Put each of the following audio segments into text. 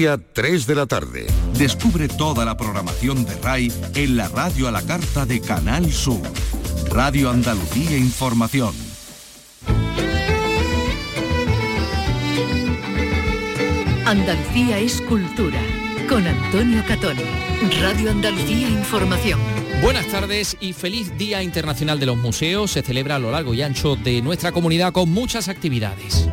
3 de la tarde. Descubre toda la programación de RAI en la radio a la carta de Canal Sur. Radio Andalucía Información. Andalucía es cultura. Con Antonio Catón. Radio Andalucía Información. Buenas tardes y feliz Día Internacional de los Museos. Se celebra a lo largo y ancho de nuestra comunidad con muchas actividades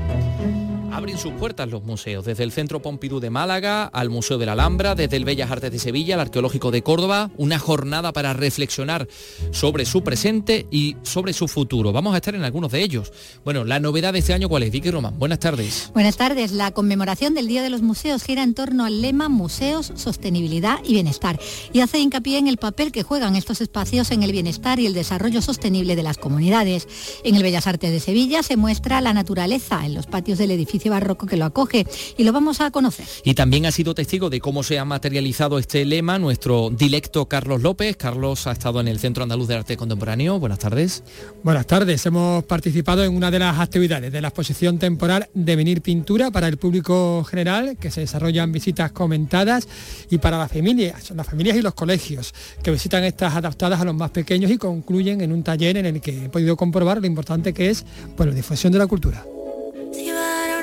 abren sus puertas los museos, desde el Centro Pompidou de Málaga al Museo de la Alhambra, desde el Bellas Artes de Sevilla al Arqueológico de Córdoba, una jornada para reflexionar sobre su presente y sobre su futuro. Vamos a estar en algunos de ellos. Bueno, la novedad de este año, ¿cuál es? Vicky Román, buenas tardes. Buenas tardes. La conmemoración del Día de los Museos gira en torno al lema Museos, Sostenibilidad y Bienestar y hace hincapié en el papel que juegan estos espacios en el bienestar y el desarrollo sostenible de las comunidades. En el Bellas Artes de Sevilla se muestra la naturaleza en los patios del edificio barroco que lo acoge y lo vamos a conocer. Y también ha sido testigo de cómo se ha materializado este lema nuestro dilecto Carlos López. Carlos ha estado en el Centro Andaluz de Arte Contemporáneo. Buenas tardes. Buenas tardes. Hemos participado en una de las actividades de la exposición temporal de venir Pintura para el público general, que se desarrollan visitas comentadas, y para las familias, las familias y los colegios, que visitan estas adaptadas a los más pequeños y concluyen en un taller en el que he podido comprobar lo importante que es pues, la difusión de la cultura.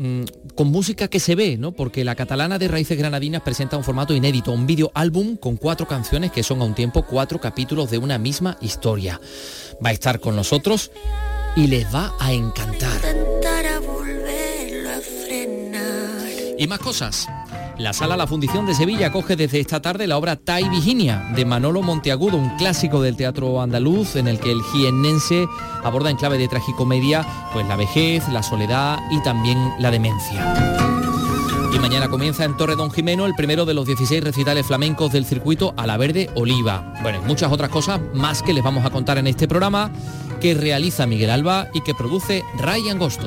mm, con música que se ve, ¿no? Porque la catalana de Raíces Granadinas presenta un formato inédito, un vídeo álbum con cuatro canciones que son a un tiempo cuatro capítulos de una misma historia. Va a estar con nosotros y les va a encantar. Y más cosas. La sala La Fundición de Sevilla acoge desde esta tarde la obra Tai Virginia de Manolo Monteagudo, un clásico del teatro andaluz en el que el jiennense aborda en clave de tragicomedia pues la vejez, la soledad y también la demencia. Y mañana comienza en Torre Don Jimeno el primero de los 16 recitales flamencos del circuito a la Verde Oliva. Bueno, muchas otras cosas más que les vamos a contar en este programa que realiza Miguel Alba y que produce Ray Angosto.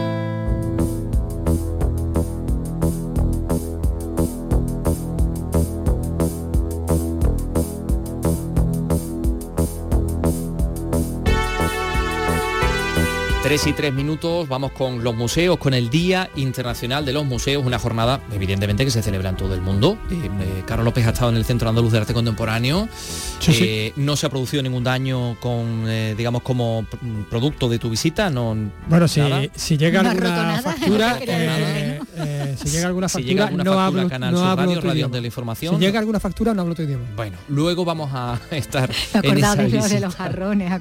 Tres y tres minutos, vamos con los museos, con el Día Internacional de los Museos, una jornada evidentemente que se celebra en todo el mundo. Eh, eh, Carlos López ha estado en el Centro Andaluz de Arte Contemporáneo. Eh, no se ha producido ningún daño con, digamos, como producto de tu visita. No, bueno, si, si, llega alguna factura, si llega alguna factura, no hablo, Radio, de la Información. Si llega alguna factura, no hablo tu idioma. Bueno, luego vamos a estar. en esa de los jarrones,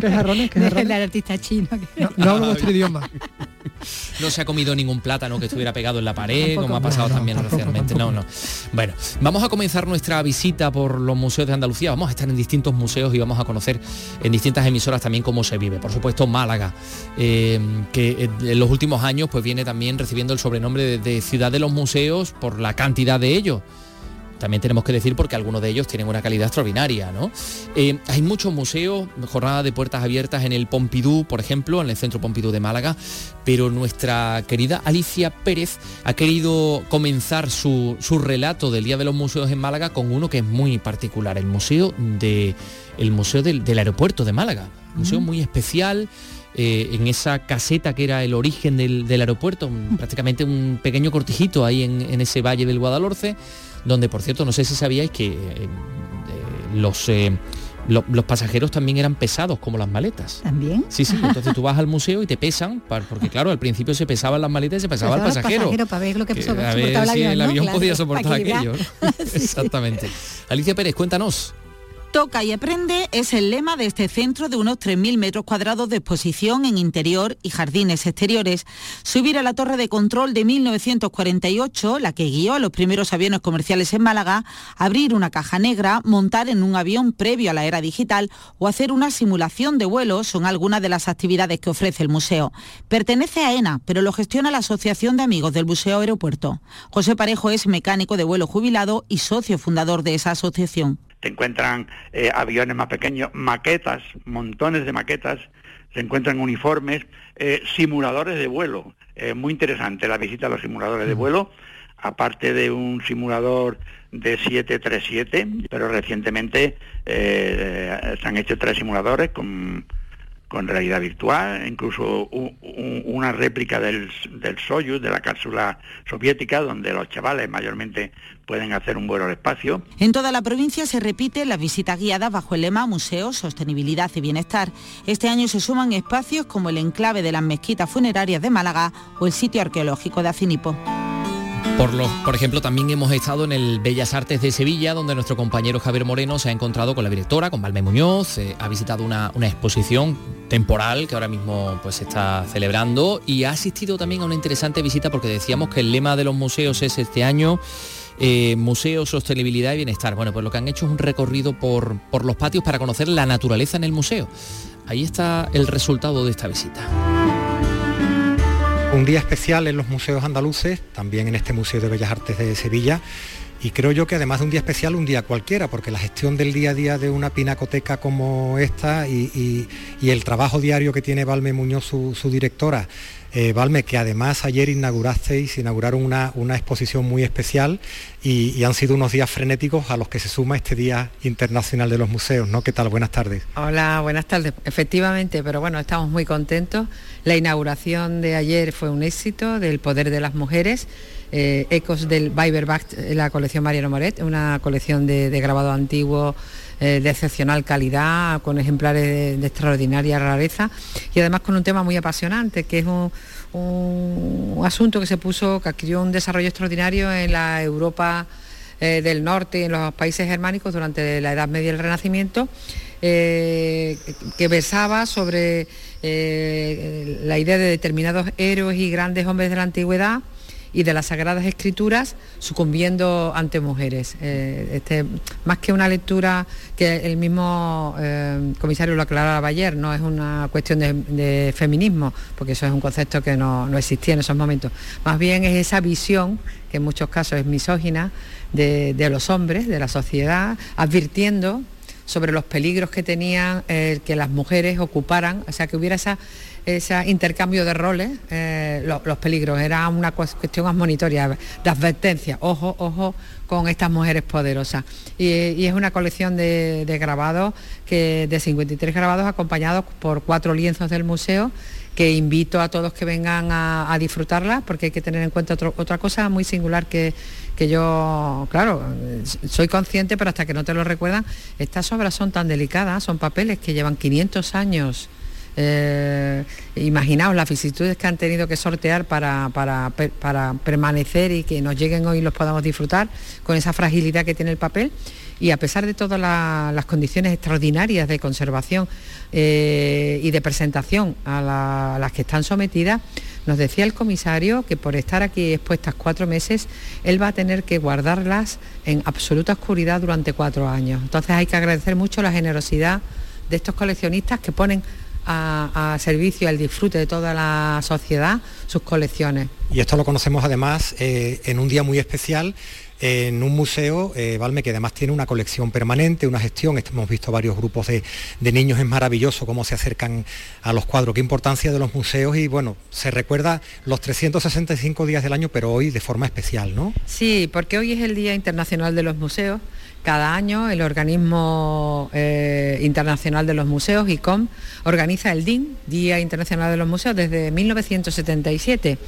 ¿Qué jarrones? ¿Qué jarrones? El artista chino. No hablo vuestro idioma. No se ha comido ningún plátano que estuviera pegado en la pared, como ha pasado también recientemente. No, no. Bueno, vamos a comenzar nuestra visita por los museos de Andalucía. Vamos a estar en distintos museos y vamos a conocer en distintas emisoras también cómo se vive. Por supuesto, Málaga, eh, que en los últimos años pues viene también recibiendo el sobrenombre de ciudad de los museos por la cantidad de ellos también tenemos que decir porque algunos de ellos tienen una calidad extraordinaria, ¿no? Eh, hay muchos museos, jornada de puertas abiertas en el Pompidou, por ejemplo, en el Centro Pompidou de Málaga, pero nuestra querida Alicia Pérez ha querido comenzar su, relato del Día de los Museos en Málaga con uno que es muy particular, el museo, de, el museo del, aeropuerto de Málaga, un museo muy especial. Eh, en esa caseta que era el origen del, aeropuerto, prácticamente un pequeño cortijito ahí en, en ese valle del Guadalhorce, donde por cierto, no sé si sabíais que eh, eh, los... Eh, los pasajeros también eran pesados como las maletas. ¿También? Sí, sí. Entonces tú vas al museo y te pesan, porque claro, al principio se pesaban las maletas y se pesaba el pasajero. para ver lo que, que a ver si el avión podía soportar aquello. Exactamente. Alicia Pérez, cuéntanos. Toca y aprende es el lema de este centro de unos 3.000 metros cuadrados de exposición en interior y jardines exteriores. Subir a la torre de control de 1948, la que guió a los primeros aviones comerciales en Málaga, abrir una caja negra, montar en un avión previo a la era digital o hacer una simulación de vuelo son algunas de las actividades que ofrece el museo. Pertenece a ENA, pero lo gestiona la Asociación de Amigos del Museo Aeropuerto. José Parejo es mecánico de vuelo jubilado y socio fundador de esa asociación se encuentran eh, aviones más pequeños, maquetas, montones de maquetas, se encuentran uniformes, eh, simuladores de vuelo. Es muy interesante la visita a los simuladores de mm. vuelo, aparte de un simulador de 737, pero recientemente eh, se han hecho tres simuladores con con realidad virtual, incluso una réplica del, del Soyuz, de la cápsula soviética, donde los chavales mayormente pueden hacer un vuelo al espacio. En toda la provincia se repite la visita guiada bajo el lema Museo, Sostenibilidad y Bienestar. Este año se suman espacios como el enclave de las mezquitas funerarias de Málaga o el sitio arqueológico de Acinipo. Por, por ejemplo, también hemos estado en el Bellas Artes de Sevilla, donde nuestro compañero Javier Moreno se ha encontrado con la directora, con Valme Muñoz, eh, ha visitado una, exposición temporal que ahora mismo pues, se está celebrando y ha asistido también a una interesante visita porque decíamos que el lema de los museos es este año eh, Museo, Sostenibilidad y Bienestar. Bueno, pues lo que han hecho es un recorrido por, por los patios para conocer la naturaleza en el museo. Ahí está el resultado de esta visita. Un día especial en los museos andaluces, también en este Museo de Bellas Artes de Sevilla. Y creo yo que además de un día especial, un día cualquiera, porque la gestión del día a día de una pinacoteca como esta y, el trabajo diario que tiene Valme Muñoz, su directora, eh, Valme, que además ayer inaugurasteis, inauguraron una, una exposición muy especial y, han sido unos días frenéticos a los que se suma este Día Internacional de los Museos, ¿no? ¿Qué tal? Buenas tardes. Hola, buenas tardes. Efectivamente, pero bueno, estamos muy contentos. La inauguración de ayer fue un éxito del poder de las mujeres. Eh, ecos del Weiberbach, la colección Mariano Moret, una colección de, grabado antiguo eh, de excepcional calidad, con ejemplares de, extraordinaria rareza y además con un tema muy apasionante, que es un, asunto que se puso, que adquirió un desarrollo extraordinario en la Europa eh, del norte y en los países germánicos durante la Edad Media y el Renacimiento, eh, que versaba sobre la idea de determinados héroes y grandes hombres de la antigüedad y de las Sagradas Escrituras sucumbiendo ante mujeres. Eh, este, más que una lectura que el mismo eh, comisario lo aclaraba ayer, no es una cuestión de, feminismo, porque eso es un concepto que no, existía en esos momentos. Más bien es esa visión, que en muchos casos es misógina, de, los hombres, de la sociedad, advirtiendo sobre los peligros que tenían eh, que las mujeres ocuparan, o sea, que hubiera esa ese intercambio de roles, eh, los, peligros. Era una cuestión admonitoria, de advertencia. Ojo, ojo con estas mujeres poderosas. Y, es una colección de, grabados, que, de 53 grabados acompañados por cuatro lienzos del museo que invito a todos que vengan a, disfrutarla porque hay que tener en cuenta otra cosa muy singular que, que yo, claro, soy consciente, pero hasta que no te lo recuerdan, estas obras son tan delicadas, son papeles que llevan 500 años eh, imaginaos las vicisitudes que han tenido que sortear para, para, permanecer y que nos lleguen hoy y los podamos disfrutar con esa fragilidad que tiene el papel. Y a pesar de todas las condiciones extraordinarias de conservación eh, y de presentación a, las que están sometidas, nos decía el comisario que por estar aquí expuestas cuatro meses, él va a tener que guardarlas en absoluta oscuridad durante cuatro años. Entonces hay que agradecer mucho la generosidad de estos coleccionistas que ponen a, servicio al disfrute de toda la sociedad sus colecciones. Y esto lo conocemos además eh, en un día muy especial en un museo, eh, Valme, que además tiene una colección permanente, una gestión, hemos visto varios grupos de, niños, es maravilloso cómo se acercan a los cuadros, qué importancia de los museos. Y bueno, se recuerda los 365 días del año, pero hoy de forma especial, ¿no? Sí, porque hoy es el Día Internacional de los Museos. Cada año el Organismo eh, Internacional de los Museos, ICOM, organiza el DIN, Día Internacional de los Museos, desde 1977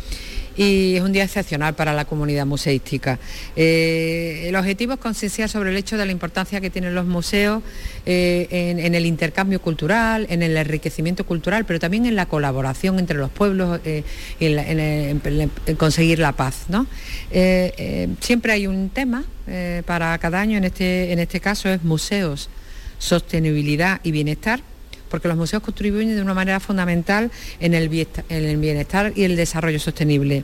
y es un día excepcional para la comunidad museística. Eh, el objetivo es concienciar sobre el hecho de la importancia que tienen los museos eh, en, el intercambio cultural, en el enriquecimiento cultural, pero también en la colaboración entre los pueblos, eh, en, conseguir la paz. siempre hay un tema para cada año, en este, en este caso es museos sostenibilidad y bienestar, porque los museos contribuyen de una manera fundamental en el bienestar y el desarrollo sostenible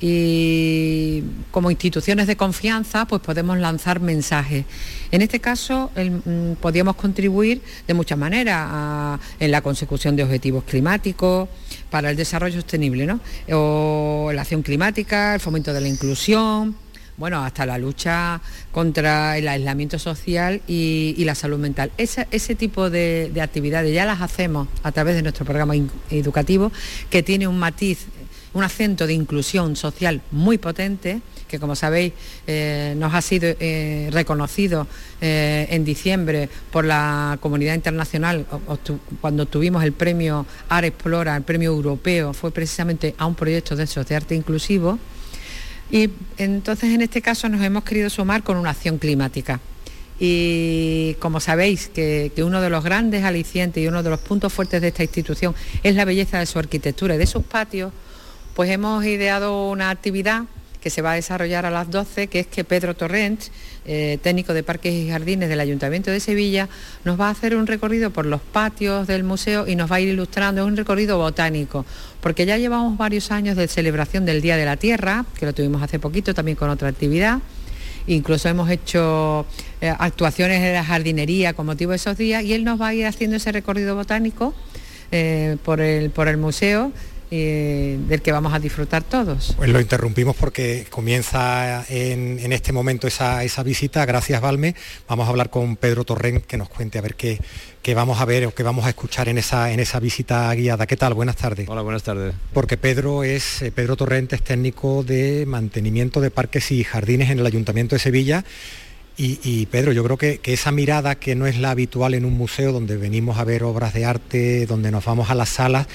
y como instituciones de confianza pues podemos lanzar mensajes. En este caso mm, podríamos contribuir de muchas maneras en la consecución de objetivos climáticos, para el desarrollo sostenible, ¿no? o la acción climática, el fomento de la inclusión, bueno, hasta la lucha contra el aislamiento social y, la salud mental. Ese, tipo de, de, actividades ya las hacemos a través de nuestro programa educativo, que tiene un matiz un acento de inclusión social muy potente, que como sabéis eh, nos ha sido eh, reconocido eh, en diciembre por la comunidad internacional cuando tuvimos el premio AR Explora, el premio europeo, fue precisamente a un proyecto de esos de arte inclusivo. Y entonces en este caso nos hemos querido sumar con una acción climática. Y como sabéis que, que, uno de los grandes alicientes y uno de los puntos fuertes de esta institución es la belleza de su arquitectura y de sus patios, pues hemos ideado una actividad que se va a desarrollar a las 12, que es que Pedro Torrent, eh, técnico de Parques y Jardines del Ayuntamiento de Sevilla, nos va a hacer un recorrido por los patios del museo y nos va a ir ilustrando, es un recorrido botánico, porque ya llevamos varios años de celebración del Día de la Tierra, que lo tuvimos hace poquito también con otra actividad. Incluso hemos hecho eh, actuaciones en la jardinería con motivo de esos días y él nos va a ir haciendo ese recorrido botánico eh, por, el, por el museo eh, del que vamos a disfrutar todos. Pues lo interrumpimos porque comienza en, este momento esa, visita. Gracias, Valme. Vamos a hablar con Pedro Torrent que nos cuente a ver qué, vamos a ver o qué vamos a escuchar en esa, en esa visita guiada. ¿Qué tal? Buenas tardes. Hola, buenas tardes. Porque Pedro es eh, Pedro Torrent es técnico de mantenimiento de parques y jardines en el Ayuntamiento de Sevilla. Y, Pedro, yo creo que, que, esa mirada que no es la habitual en un museo donde venimos a ver obras de arte, donde nos vamos a las salas,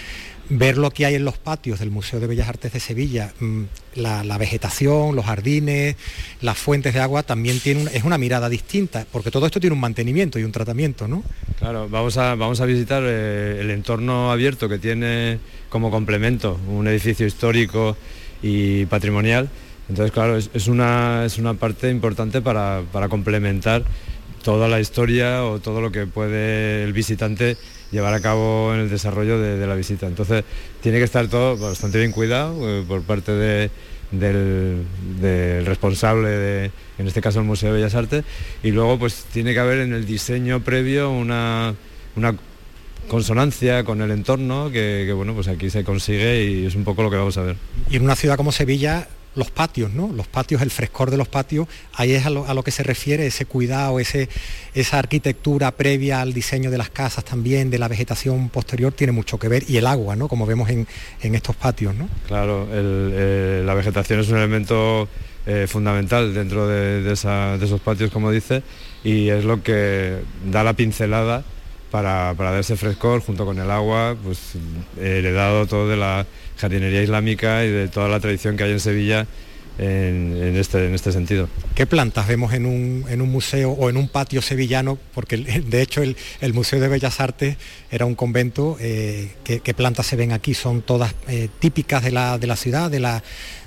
ver lo que hay en los patios del Museo de Bellas Artes de Sevilla, mm, la, vegetación, los jardines, las fuentes de agua, también tiene es una mirada distinta, porque todo esto tiene un mantenimiento y un tratamiento, ¿no? Claro, vamos a, vamos a visitar eh, el entorno abierto que tiene como complemento un edificio histórico y patrimonial. Entonces, claro, es, una, es una parte importante para, para complementar toda la historia o todo lo que puede el visitante llevar a cabo en el desarrollo de, la visita. Entonces tiene que estar todo bastante bien cuidado eh, por parte del, responsable de, en este caso el Museo de Bellas Artes, y luego pues tiene que haber en el diseño previo una, una consonancia con el entorno que, que, bueno pues aquí se consigue y es un poco lo que vamos a ver. Y en una ciudad como Sevilla los patios, ¿no? Los patios, el frescor de los patios, ahí es a lo, que se refiere ese cuidado, ese, esa arquitectura previa al diseño de las casas también, de la vegetación posterior, tiene mucho que ver, y el agua, ¿no? Como vemos en, estos patios, ¿no? Claro, eh, la vegetación es un elemento eh, fundamental dentro de, esos patios, como dice, y es lo que da la pincelada para, para dar ese frescor junto con el agua, pues heredado todo de la jardinería islámica y de toda la tradición que hay en Sevilla en, este, en este sentido. ¿Qué plantas vemos en un, en un, museo o en un patio sevillano? Porque de hecho el, Museo de Bellas Artes era un convento. Eh, ¿qué, plantas se ven aquí? ¿Son todas eh, típicas de la, de la, ciudad, de la,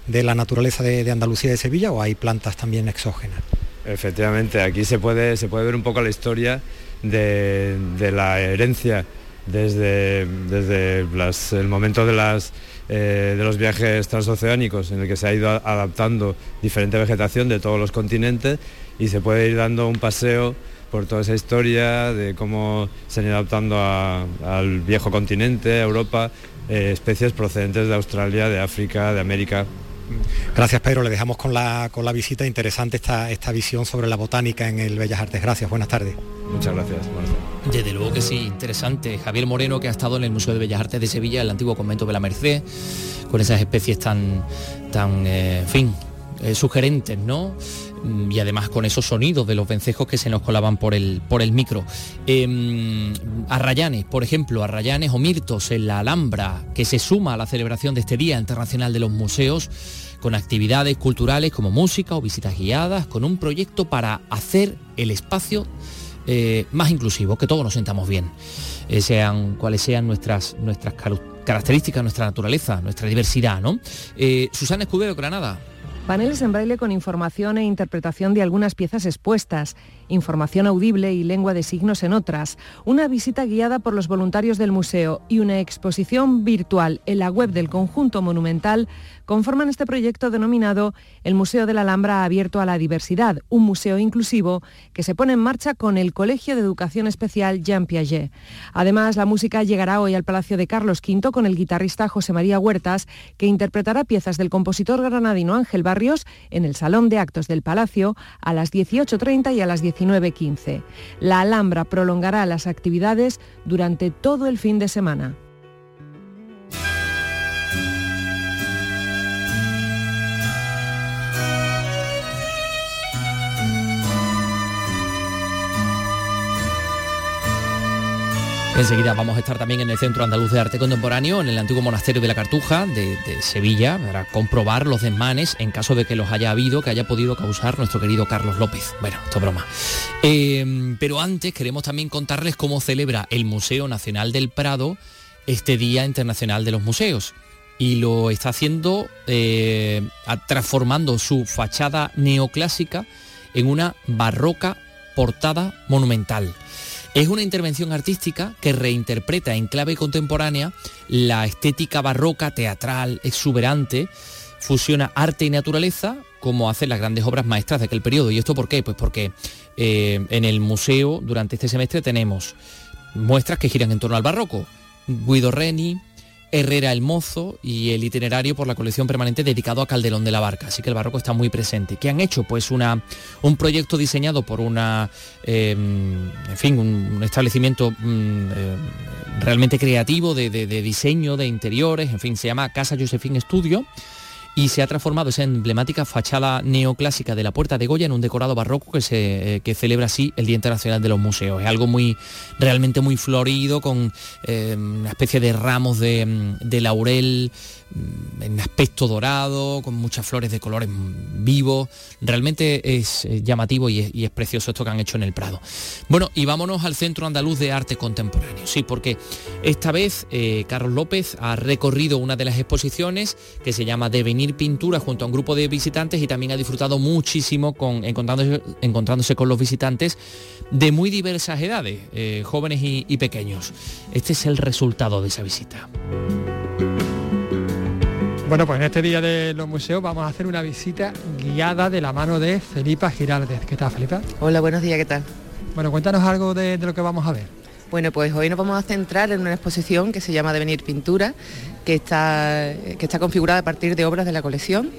de la naturaleza de, Andalucía y de Sevilla o hay plantas también exógenas? Efectivamente, aquí se puede, se puede ver un poco la historia de, la herencia desde, desde el momento de las eh, de los viajes transoceánicos en el que se ha ido adaptando diferente vegetación de todos los continentes y se puede ir dando un paseo por toda esa historia de cómo se han ido adaptando al viejo continente, a Europa, eh, especies procedentes de Australia, de África, de América. Gracias Pedro, le dejamos con la, con la visita interesante esta, esta visión sobre la botánica en el Bellas Artes. Gracias, buenas tardes. Muchas gracias. Desde luego que sí, interesante. Javier Moreno, que ha estado en el Museo de Bellas Artes de Sevilla, el antiguo convento de la Merced, con esas especies tan, tan eh, en fin, eh, sugerentes, ¿no? Mm, y además con esos sonidos de los vencejos que se nos colaban por el, por el micro. Eh, Arrayanes, por ejemplo, Arrayanes o Mirtos en la Alhambra, que se suma a la celebración de este Día Internacional de los Museos, con actividades culturales como música o visitas guiadas, con un proyecto para hacer el espacio eh, más inclusivo, que todos nos sentamos bien, eh, sean cuales sean nuestras, nuestras características, nuestra naturaleza, nuestra diversidad, ¿no? Eh, Susana Escudero, Granada. Paneles en braille con información e interpretación de algunas piezas expuestas, información audible y lengua de signos en otras, una visita guiada por los voluntarios del museo y una exposición virtual en la web del conjunto monumental conforman este proyecto denominado el Museo de la Alhambra Abierto a la Diversidad, un museo inclusivo que se pone en marcha con el Colegio de Educación Especial Jean Piaget. Además, la música llegará hoy al Palacio de Carlos V con el guitarrista José María Huertas, que interpretará piezas del compositor granadino Ángel Barrios en el Salón de Actos del Palacio a las 18.30 y a las 19.15. La Alhambra prolongará las actividades durante todo el fin de semana. Enseguida vamos a estar también en el Centro Andaluz de Arte Contemporáneo, en el antiguo monasterio de la Cartuja de, Sevilla, para comprobar los desmanes en caso de que los haya habido, que haya podido causar nuestro querido Carlos López. Bueno, esto es broma. Em, pero antes queremos también contarles cómo celebra el Museo Nacional del Prado este Día Internacional de los Museos. Y lo está haciendo eh, transformando su fachada neoclásica en una barroca portada monumental. Es una intervención artística que reinterpreta en clave contemporánea la estética barroca, teatral, exuberante, fusiona arte y naturaleza como hacen las grandes obras maestras de aquel periodo. ¿Y esto por qué? Pues porque eh, en el museo durante este semestre tenemos muestras que giran en torno al barroco. Guido Reni, Herrera el Mozo y el itinerario por la colección permanente dedicado a Calderón de la Barca. Así que el barroco está muy presente. ¿Qué han hecho? Pues una, un proyecto diseñado por una, em, en fin, un, establecimiento mm, eh, realmente creativo de, de, diseño, de interiores, en fin, se llama Casa Josephine Studio y se ha transformado esa emblemática fachada neoclásica de la Puerta de Goya en un decorado barroco que, se, eh, celebra así el Día Internacional de los Museos. Es algo muy, realmente muy florido, con eh, una especie de ramos de, mm, laurel en aspecto dorado, con muchas flores de colores vivos. Realmente es eh, llamativo y es, precioso esto que han hecho en el Prado. Bueno, y vámonos al Centro Andaluz de Arte Contemporáneo. Sí, porque esta vez eh, Carlos López ha recorrido una de las exposiciones que se llama Devenir Pintura junto a un grupo de visitantes y también ha disfrutado muchísimo con, encontrándose, encontrándose con los visitantes de muy diversas edades, eh, jóvenes y pequeños. Este es el resultado de esa visita. Bueno, pues en este día de los museos vamos a hacer una visita guiada de la mano de Felipa Giraldez. ¿Qué tal, Felipa? Hola, buenos días, ¿qué tal? Bueno, cuéntanos algo de, lo que vamos a ver. Bueno, pues hoy nos vamos a centrar en una exposición que se llama Devenir Pintura, que está, que está configurada a partir de obras de la colección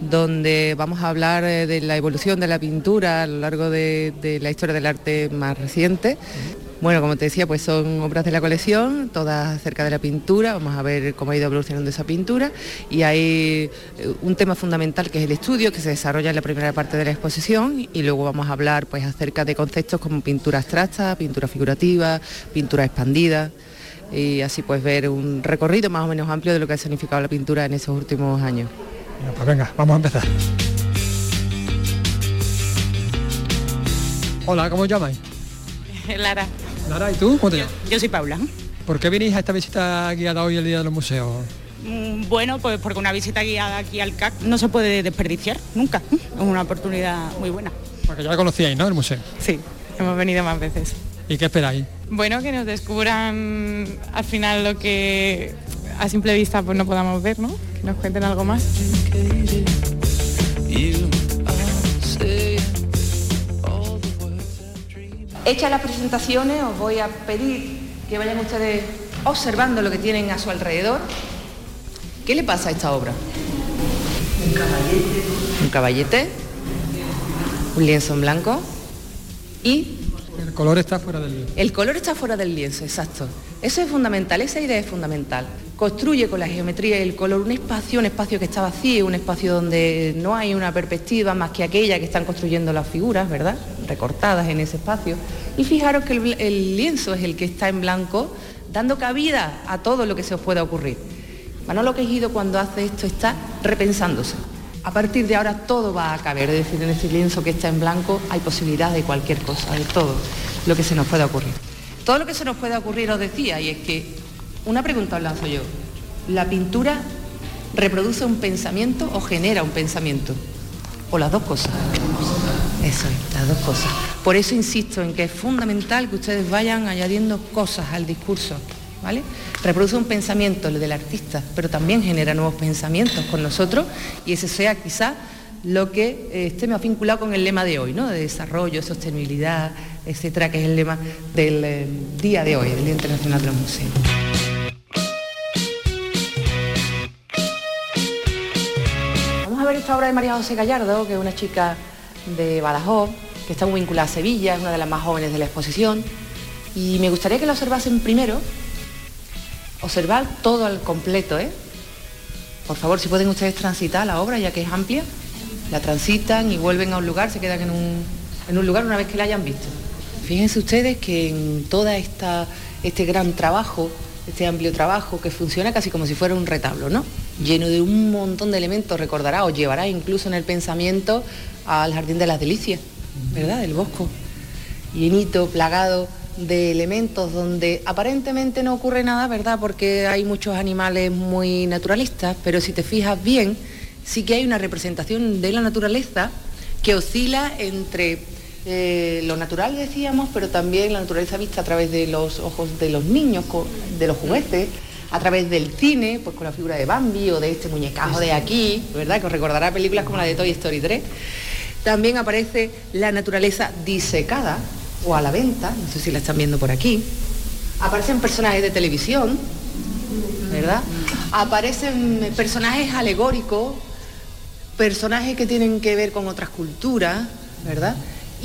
donde vamos a hablar eh, de la evolución de la pintura a lo largo de, de la historia del arte más reciente bueno, como te decía, pues son obras de la colección, todas acerca de la pintura, vamos a ver cómo ha ido evolucionando esa pintura y hay eh, un tema fundamental que es el estudio que se desarrolla en la primera parte de la exposición y luego vamos a hablar pues acerca de conceptos como pintura abstracta, pintura figurativa, pintura expandida y así pues ver un recorrido más o menos amplio de lo que ha significado la pintura en esos últimos años. pues venga, vamos a empezar. Hola, ¿cómo os llamáis? Lara. Lara, ¿y tú? ¿Cómo te yo, yo, soy Paula. ¿Por qué venís a esta visita guiada hoy el Día de los Museos? Mm, bueno, pues porque una visita guiada aquí al CAC no se puede desperdiciar nunca. Es una oportunidad muy buena. Porque ya la conocíais, ¿no? El museo. Sí, hemos venido más veces. ¿Y qué esperáis? Bueno, que nos descubran al final lo que a simple vista pues no podamos ver, ¿no? Que nos cuenten algo más. Hechas las presentaciones, os voy a pedir que vayan ustedes observando lo que tienen a su alrededor. ¿Qué le pasa a esta obra? Un caballete. Un caballete. Un lienzo en blanco. Y... El color está fuera del lienzo. El color está fuera del lienzo, exacto. Eso es fundamental, esa idea es fundamental. Construye con la geometría y el color un espacio, un espacio que está vacío, un espacio donde no hay una perspectiva más que aquella que están construyendo las figuras, ¿verdad? Recortadas en ese espacio. Y fijaros que el, lienzo es el que está en blanco, dando cabida a todo lo que se os pueda ocurrir. Manolo Quejido cuando hace esto está repensándose. A partir de ahora todo va a caber, es decir, en este lienzo que está en blanco hay posibilidad de cualquier cosa, de todo lo que se nos pueda ocurrir. Todo lo que se nos pueda ocurrir os decía, y es que una pregunta os lanzo yo. ¿La pintura reproduce un pensamiento o genera un pensamiento? o las dos cosas. Eso es, las dos cosas. Por eso insisto en que es fundamental que ustedes vayan añadiendo cosas al discurso. ¿Vale? Reproduce un pensamiento, el del artista, pero también genera nuevos pensamientos con nosotros y ese sea quizá lo que eh, esté más vinculado con el lema de hoy, ¿no? de desarrollo, sostenibilidad, etcétera, que es el lema del eh, día de hoy, del Día Internacional de los Museos. Esta obra de María José Gallardo, que es una chica de Badajoz, que está muy vinculada a Sevilla, es una de las más jóvenes de la exposición, y me gustaría que la observasen primero, observar todo al completo, ¿eh? Por favor, si pueden ustedes transitar la obra, ya que es amplia, la transitan y vuelven a un lugar, se quedan en un, en un lugar una vez que la hayan visto. Fíjense ustedes que en toda esta este gran trabajo, este amplio trabajo que funciona casi como si fuera un retablo, ¿no? Lleno de un montón de elementos, recordará o llevará incluso en el pensamiento al Jardín de las Delicias, ¿verdad? El bosco. Llenito, plagado de elementos donde aparentemente no ocurre nada, ¿verdad? Porque hay muchos animales muy naturalistas, pero si te fijas bien, sí que hay una representación de la naturaleza que oscila entre eh, lo natural, decíamos, pero también la naturaleza vista a través de los ojos de los niños, de los juguetes, a través del cine, pues con la figura de Bambi o de este muñecajo de aquí, ¿verdad? Que os recordará películas como la de Toy Story 3. También aparece la naturaleza disecada o a la venta, no sé si la están viendo por aquí. Aparecen personajes de televisión, ¿verdad? Aparecen personajes alegóricos, personajes que tienen que ver con otras culturas, ¿verdad?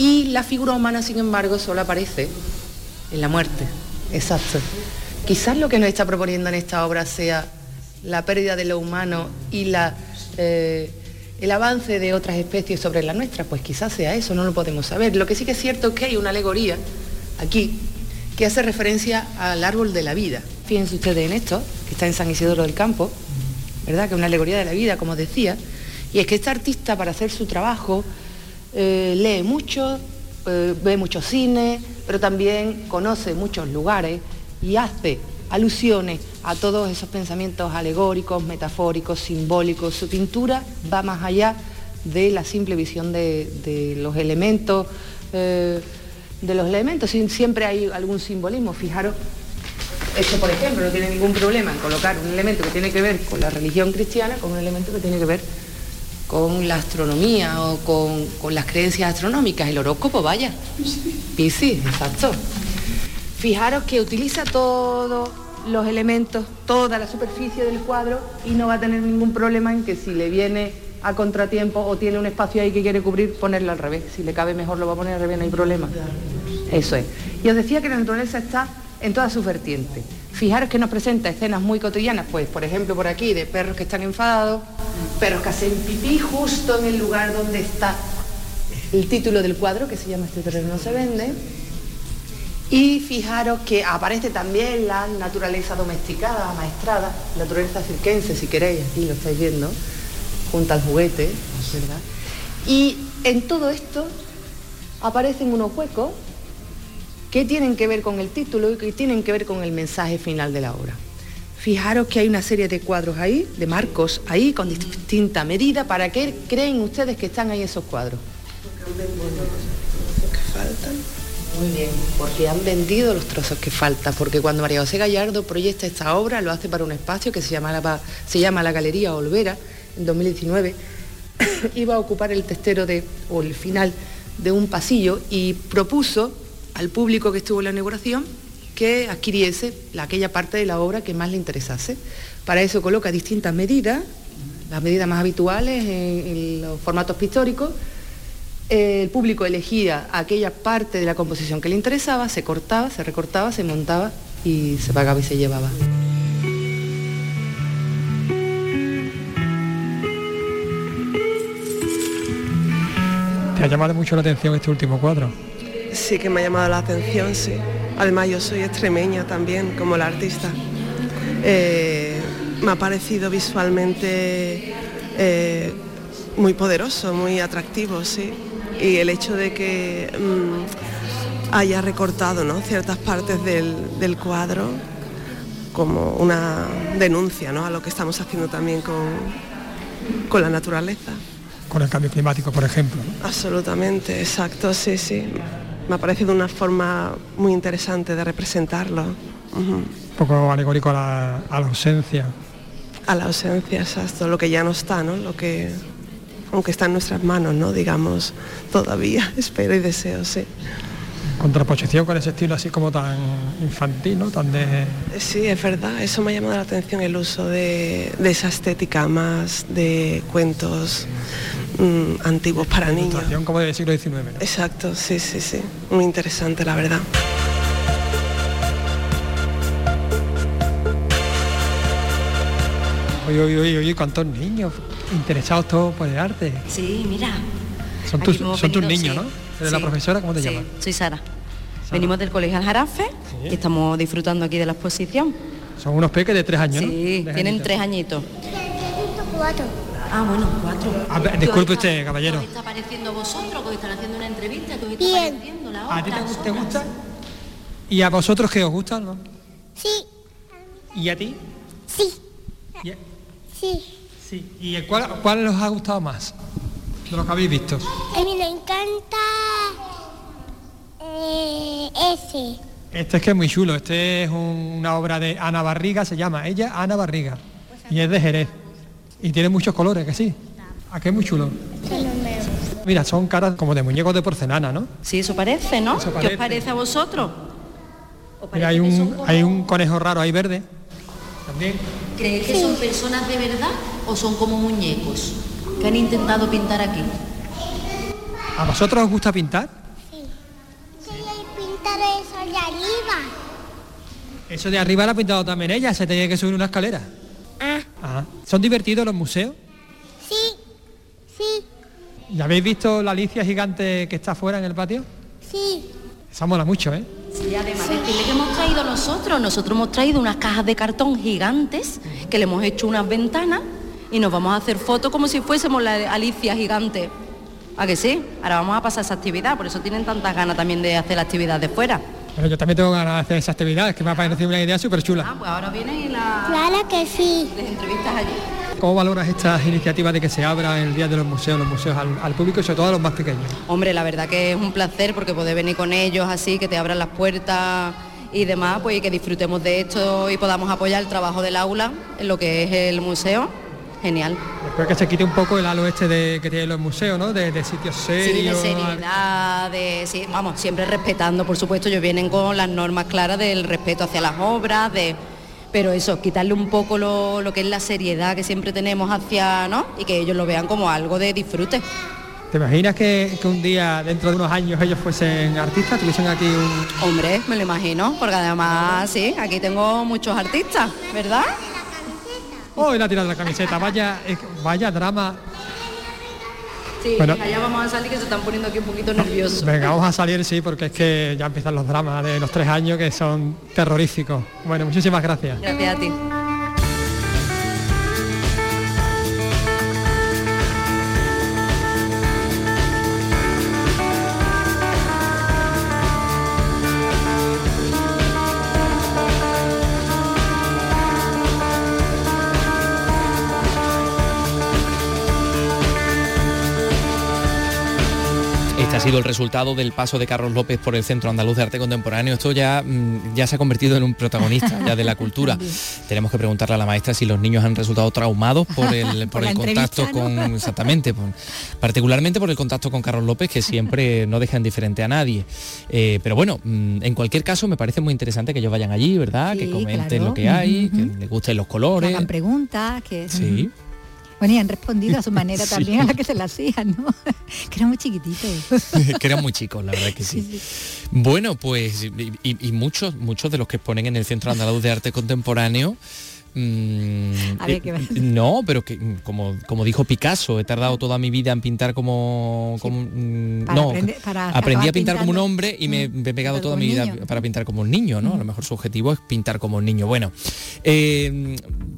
Y la figura humana, sin embargo, solo aparece en la muerte. Exacto. Quizás lo que nos está proponiendo en esta obra sea la pérdida de lo humano y la, eh, el avance de otras especies sobre la nuestra. Pues quizás sea eso, no lo podemos saber. Lo que sí que es cierto es que hay una alegoría aquí que hace referencia al árbol de la vida. Fíjense ustedes en esto, que está en San Isidoro del Campo, ¿verdad? Que es una alegoría de la vida, como decía. Y es que este artista, para hacer su trabajo, eh, lee mucho, eh, ve mucho cine, pero también conoce muchos lugares y hace alusiones a todos esos pensamientos alegóricos, metafóricos, simbólicos. Su pintura va más allá de la simple visión de, los elementos, eh, de los elementos. Siempre hay algún simbolismo. Fijaros, esto por ejemplo no tiene ningún problema en colocar un elemento que tiene que ver con la religión cristiana con un elemento que tiene que ver con la astronomía o con, las creencias astronómicas, el horóscopo, vaya. Piscis, exacto. Fijaros que utiliza todos los elementos, toda la superficie del cuadro y no va a tener ningún problema en que si le viene a contratiempo o tiene un espacio ahí que quiere cubrir, ponerlo al revés. Si le cabe mejor lo va a poner al revés, no hay problema. Eso es. Y os decía que la naturaleza está en todas sus vertientes. Fijaros que nos presenta escenas muy cotidianas, pues por ejemplo por aquí, de perros que están enfadados, perros que hacen pipí justo en el lugar donde está el título del cuadro, que se llama Este terreno no se vende. Y fijaros que aparece también la naturaleza domesticada, maestrada, naturaleza cirquense, si queréis, aquí lo estáis viendo, junto al juguete, ¿verdad? Y en todo esto aparecen unos huecos que tienen que ver con el título y que tienen que ver con el mensaje final de la obra. Fijaros que hay una serie de cuadros ahí, de marcos ahí, con distinta medida. ¿Para qué creen ustedes que están ahí esos cuadros? Porque faltan. Muy bien, porque han vendido los trozos que faltan, porque cuando María José Gallardo proyecta esta obra, lo hace para un espacio que se llama la, se llama la Galería Olvera, en 2019, iba a ocupar el testero de, o el final de un pasillo y propuso al público que estuvo en la inauguración que adquiriese aquella parte de la obra que más le interesase. Para eso coloca distintas medidas, las medidas más habituales en, los formatos pictóricos. El público elegía aquella parte de la composición que le interesaba, se cortaba, se recortaba, se montaba y se pagaba y se llevaba. ¿Te ha llamado mucho la atención este último cuadro? Sí que me ha llamado la atención, sí. Además yo soy extremeña también, como la artista. Eh, me ha parecido visualmente eh, muy poderoso, muy atractivo, sí. Y el hecho de que mm, haya recortado ¿no? ciertas partes del, cuadro como una denuncia ¿no? a lo que estamos haciendo también con, con la naturaleza. con el cambio climático, por ejemplo. Absolutamente, exacto, sí, sí. Me ha parecido una forma muy interesante de representarlo. Un poco alegórico a la, a la ausencia. A la ausencia, exacto, lo que ya no está, ¿no? Lo que, aunque está en nuestras manos, ¿no? Digamos, todavía, espero y deseo, sí. Contraposición con ese estilo así como tan infantil, ¿no? Tan de... Sí, es verdad, eso me ha llamado la atención el uso de, de esa estética más de cuentos mm, antiguos para niños. Como del siglo XIX, ¿no? Exacto, sí, sí, sí. Muy interesante, la verdad. Oye, oye, oye, oye, cuántos niños interesados todos por el arte. Sí, mira. Son tus, niños, sí. ¿no? ¿Eres la Sí. profesora? ¿Cómo te Sí, llamas? Soy Sara. Venimos del Colegio Aljarafe y estamos disfrutando aquí de la exposición. Son unos peques de tres años, ¿no? Sí, Tres tienen añitos. tres añitos. Ah, bueno, cuatro. A ver, ¿Qué os disculpe está- usted, caballero. ¿Qué está pareciendo a vosotros? ¿Que os están haciendo una entrevista? ¿Que os está pareciendo la ¿A ti te, te gusta? ¿Y a vosotros qué os gusta? no? Sí, ¿Y a ti? sí, ¿Y, sí. sí. ¿Y el cuál, cuál os ha gustado más? De los que habéis visto. A mí me encanta eh, ese. Este es que es muy chulo. Este es un- una obra de Ana Barriga, se llama ella Ana Barriga. Y es de Jerez. Y tiene muchos colores, que sí. ¿A qué es muy chulo? Mira, son caras como de muñecos de porcelana, ¿no? Sí, eso parece, ¿no? Eso ¿Qué parece. os parece a vosotros? Mira, hay un, hay un conejo raro ahí verde. También. ¿Creéis que son personas de verdad o son como muñecos que han intentado pintar aquí? ¿A vosotros os gusta pintar? Pintar eso de arriba. Eso de arriba lo ha pintado también ella, se tenía que subir una escalera. ¿Son divertidos los museos? sí, sí, ¿Ya habéis visto la Alicia gigante que está afuera en el patio? sí. Esa mola mucho, ¿eh? Sí, además decirle que hemos traído nosotros. Nosotros hemos traído unas cajas de cartón gigantes que le hemos hecho unas ventanas y nos vamos a hacer fotos como si fuésemos la Alicia gigante. ¿A que sí? Ahora vamos a pasar esa actividad, por eso tienen tantas ganas también de hacer la actividad de fuera. Pero yo también tengo ganas de hacer esa actividad, es que me ha parecido una idea súper chula. Ah, pues ahora viene la... Claro que sí. Les entrevistas allí. ¿Cómo valoras estas iniciativas de que se abra el Día de los Museos, los museos al, al público y sobre todo a los más pequeños? Hombre, la verdad que es un placer porque poder venir con ellos así, que te abran las puertas y demás, pues y que disfrutemos de esto y podamos apoyar el trabajo del aula en lo que es el museo. Genial. Espero que se quite un poco el halo este de, que tienen los museos, ¿no? De, de sitios Sí, de serios. seriedad, de, sí, vamos, siempre respetando, por supuesto, ellos vienen con las normas claras del respeto hacia las obras, de, pero eso, quitarle un poco lo, lo que es la seriedad que siempre tenemos hacia, ¿no? Y que ellos lo vean como algo de disfrute. ¿Te imaginas que, que un día, dentro de unos años, ellos fuesen artistas, tuviesen aquí un... Hombre, me lo imagino, porque además, sí, aquí tengo muchos artistas, ¿verdad? ¡Oh, la tirado la camiseta! Vaya, eh, vaya drama. Sí, Bueno. allá vamos a salir que se están poniendo aquí un poquito nerviosos. Venga, vamos a salir, sí, porque es que ya empiezan los dramas de los tres años que son terroríficos. Bueno, muchísimas gracias. Gracias a ti. Sido el resultado del paso de Carlos López por el Centro Andaluz de Arte Contemporáneo. Esto ya, mm, ya se ha convertido en un protagonista ya de la cultura. Tenemos que preguntarle a la maestra si los niños han resultado traumados por el, por el contacto con. Exactamente. por- particularmente por el contacto con Carlos López, que siempre no deja indiferente a nadie. Eh, pero bueno, mm, en cualquier caso me parece muy interesante que ellos vayan allí, ¿verdad? que comenten claro. lo que hay, que les gusten los Que colores. hagan preguntas, que... Sí. Bueno, y han respondido a su manera Sí. también a la que se la hacían, ¿no? que eran muy chiquititos. que eran muy chicos, la verdad que sí. Bueno, pues y, y- y muchos, muchos de los que exponen en el Centro Andaluz de Arte Contemporáneo. Mm, eh, ¿qué va? no, pero que mm, como, como dijo Picasso, he tardado toda mi vida en pintar como, como, mm, Para no, para aprendí a pintar como un hombre y me, me he pegado toda mi vida para pintar como un niño, ¿no? A lo mejor su objetivo es pintar como un niño. Bueno, eh,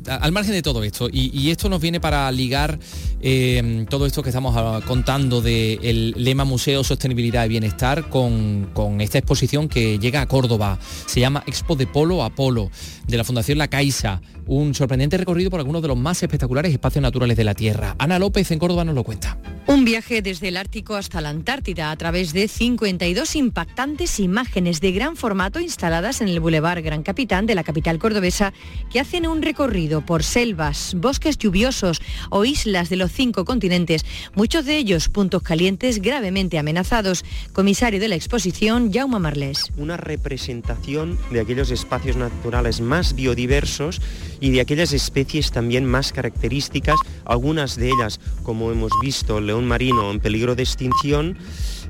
al margen de todo esto, y, y esto nos viene para ligar eh, todo esto que estamos ah, contando del lema Museo Sostenibilidad y Bienestar con, con esta exposición que llega a Córdoba. Se llama Expo de Polo a Polo, de la Fundación La Caixa. Un sorprendente recorrido por algunos de los más espectaculares espacios naturales de la Tierra. Ana López en Córdoba nos lo cuenta. Un viaje desde el Ártico hasta la Antártida a través de 52 impactantes imágenes de gran formato instaladas en el Boulevard Gran Capitán de la capital cordobesa que hacen un recorrido por selvas, bosques lluviosos o islas de los cinco continentes, muchos de ellos puntos calientes gravemente amenazados. Comisario de la exposición, Jaume Marlés. Una representación de aquellos espacios naturales más biodiversos y de aquellas especies también más características, algunas de ellas, como hemos visto, el león marino en peligro de extinción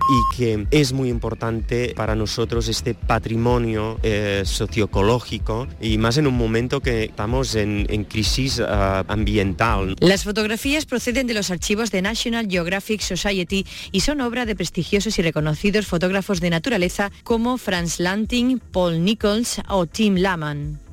y que es muy importante para nosotros este patrimonio eh, socioecológico y más en un momento que estamos en, en crisis uh, ambiental. Las fotografías proceden de los archivos de National Geographic Society y son obra de prestigiosos y reconocidos fotógrafos de naturaleza como Franz Lanting, Paul Nichols o Tim Laman.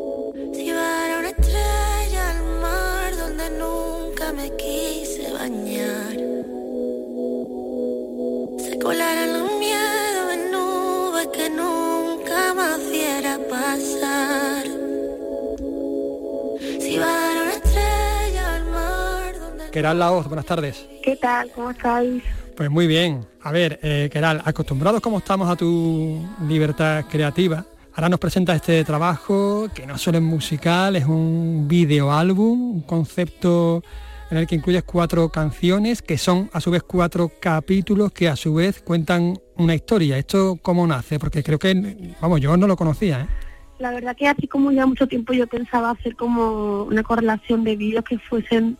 pasar. Si va una estrella al mar donde... Keral Laoz, buenas tardes. ¿Qué tal? ¿Cómo estáis? Pues muy bien. A ver, eh, Keral, acostumbrados como estamos a tu libertad creativa, ahora nos presenta este trabajo que no solo es musical, es un video álbum, un concepto en el que incluyes cuatro canciones que son a su vez cuatro capítulos que a su vez cuentan una historia. ¿Esto cómo nace? Porque creo que, vamos, yo no lo conocía. ¿eh? La verdad que así como ya mucho tiempo yo pensaba hacer como una correlación de vídeos que fuesen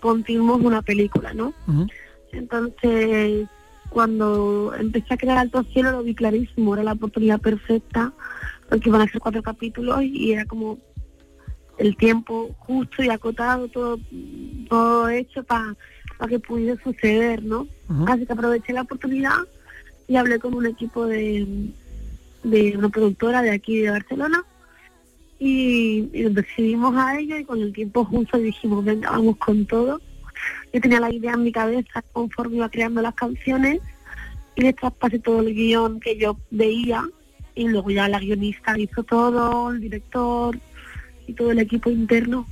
continuos una película, ¿no? Entonces, cuando empecé a crear Alto Cielo lo vi clarísimo, era la oportunidad perfecta, porque iban a ser cuatro capítulos y era como el tiempo justo y acotado, todo, todo hecho para que pudiera suceder, ¿no? Así que aproveché la oportunidad y hablé con un equipo de, de una productora de aquí de Barcelona y, y nos decidimos a ello y con el tiempo justo dijimos, venga, vamos con todo. Yo tenía la idea en mi cabeza conforme iba creando las canciones y les traspasé todo el guion que yo veía y luego ya la guionista hizo todo, el director, y todo el equipo interno.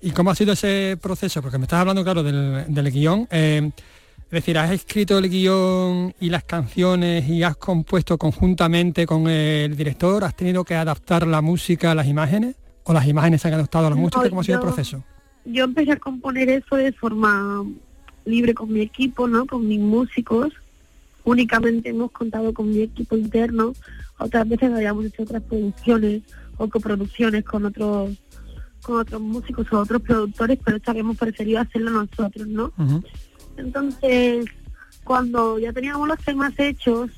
¿Y cómo ha sido ese proceso? Porque me estás hablando, claro, del, del guion. Eh, es decir, ¿has escrito el guion y las canciones y has compuesto conjuntamente con el director? ¿Has tenido que adaptar la música a las imágenes? ¿O las imágenes se han adaptado a la música? ¿Cómo ha sido el proceso? Yo empecé a componer eso de forma libre con mi equipo, ¿no? Con mis músicos. Únicamente hemos contado con mi equipo interno. Otras veces habíamos hecho otras producciones o coproducciones con otros con otros músicos o otros productores, pero esta habíamos preferido hacerlo nosotros, ¿no? Entonces, cuando ya teníamos los temas hechos,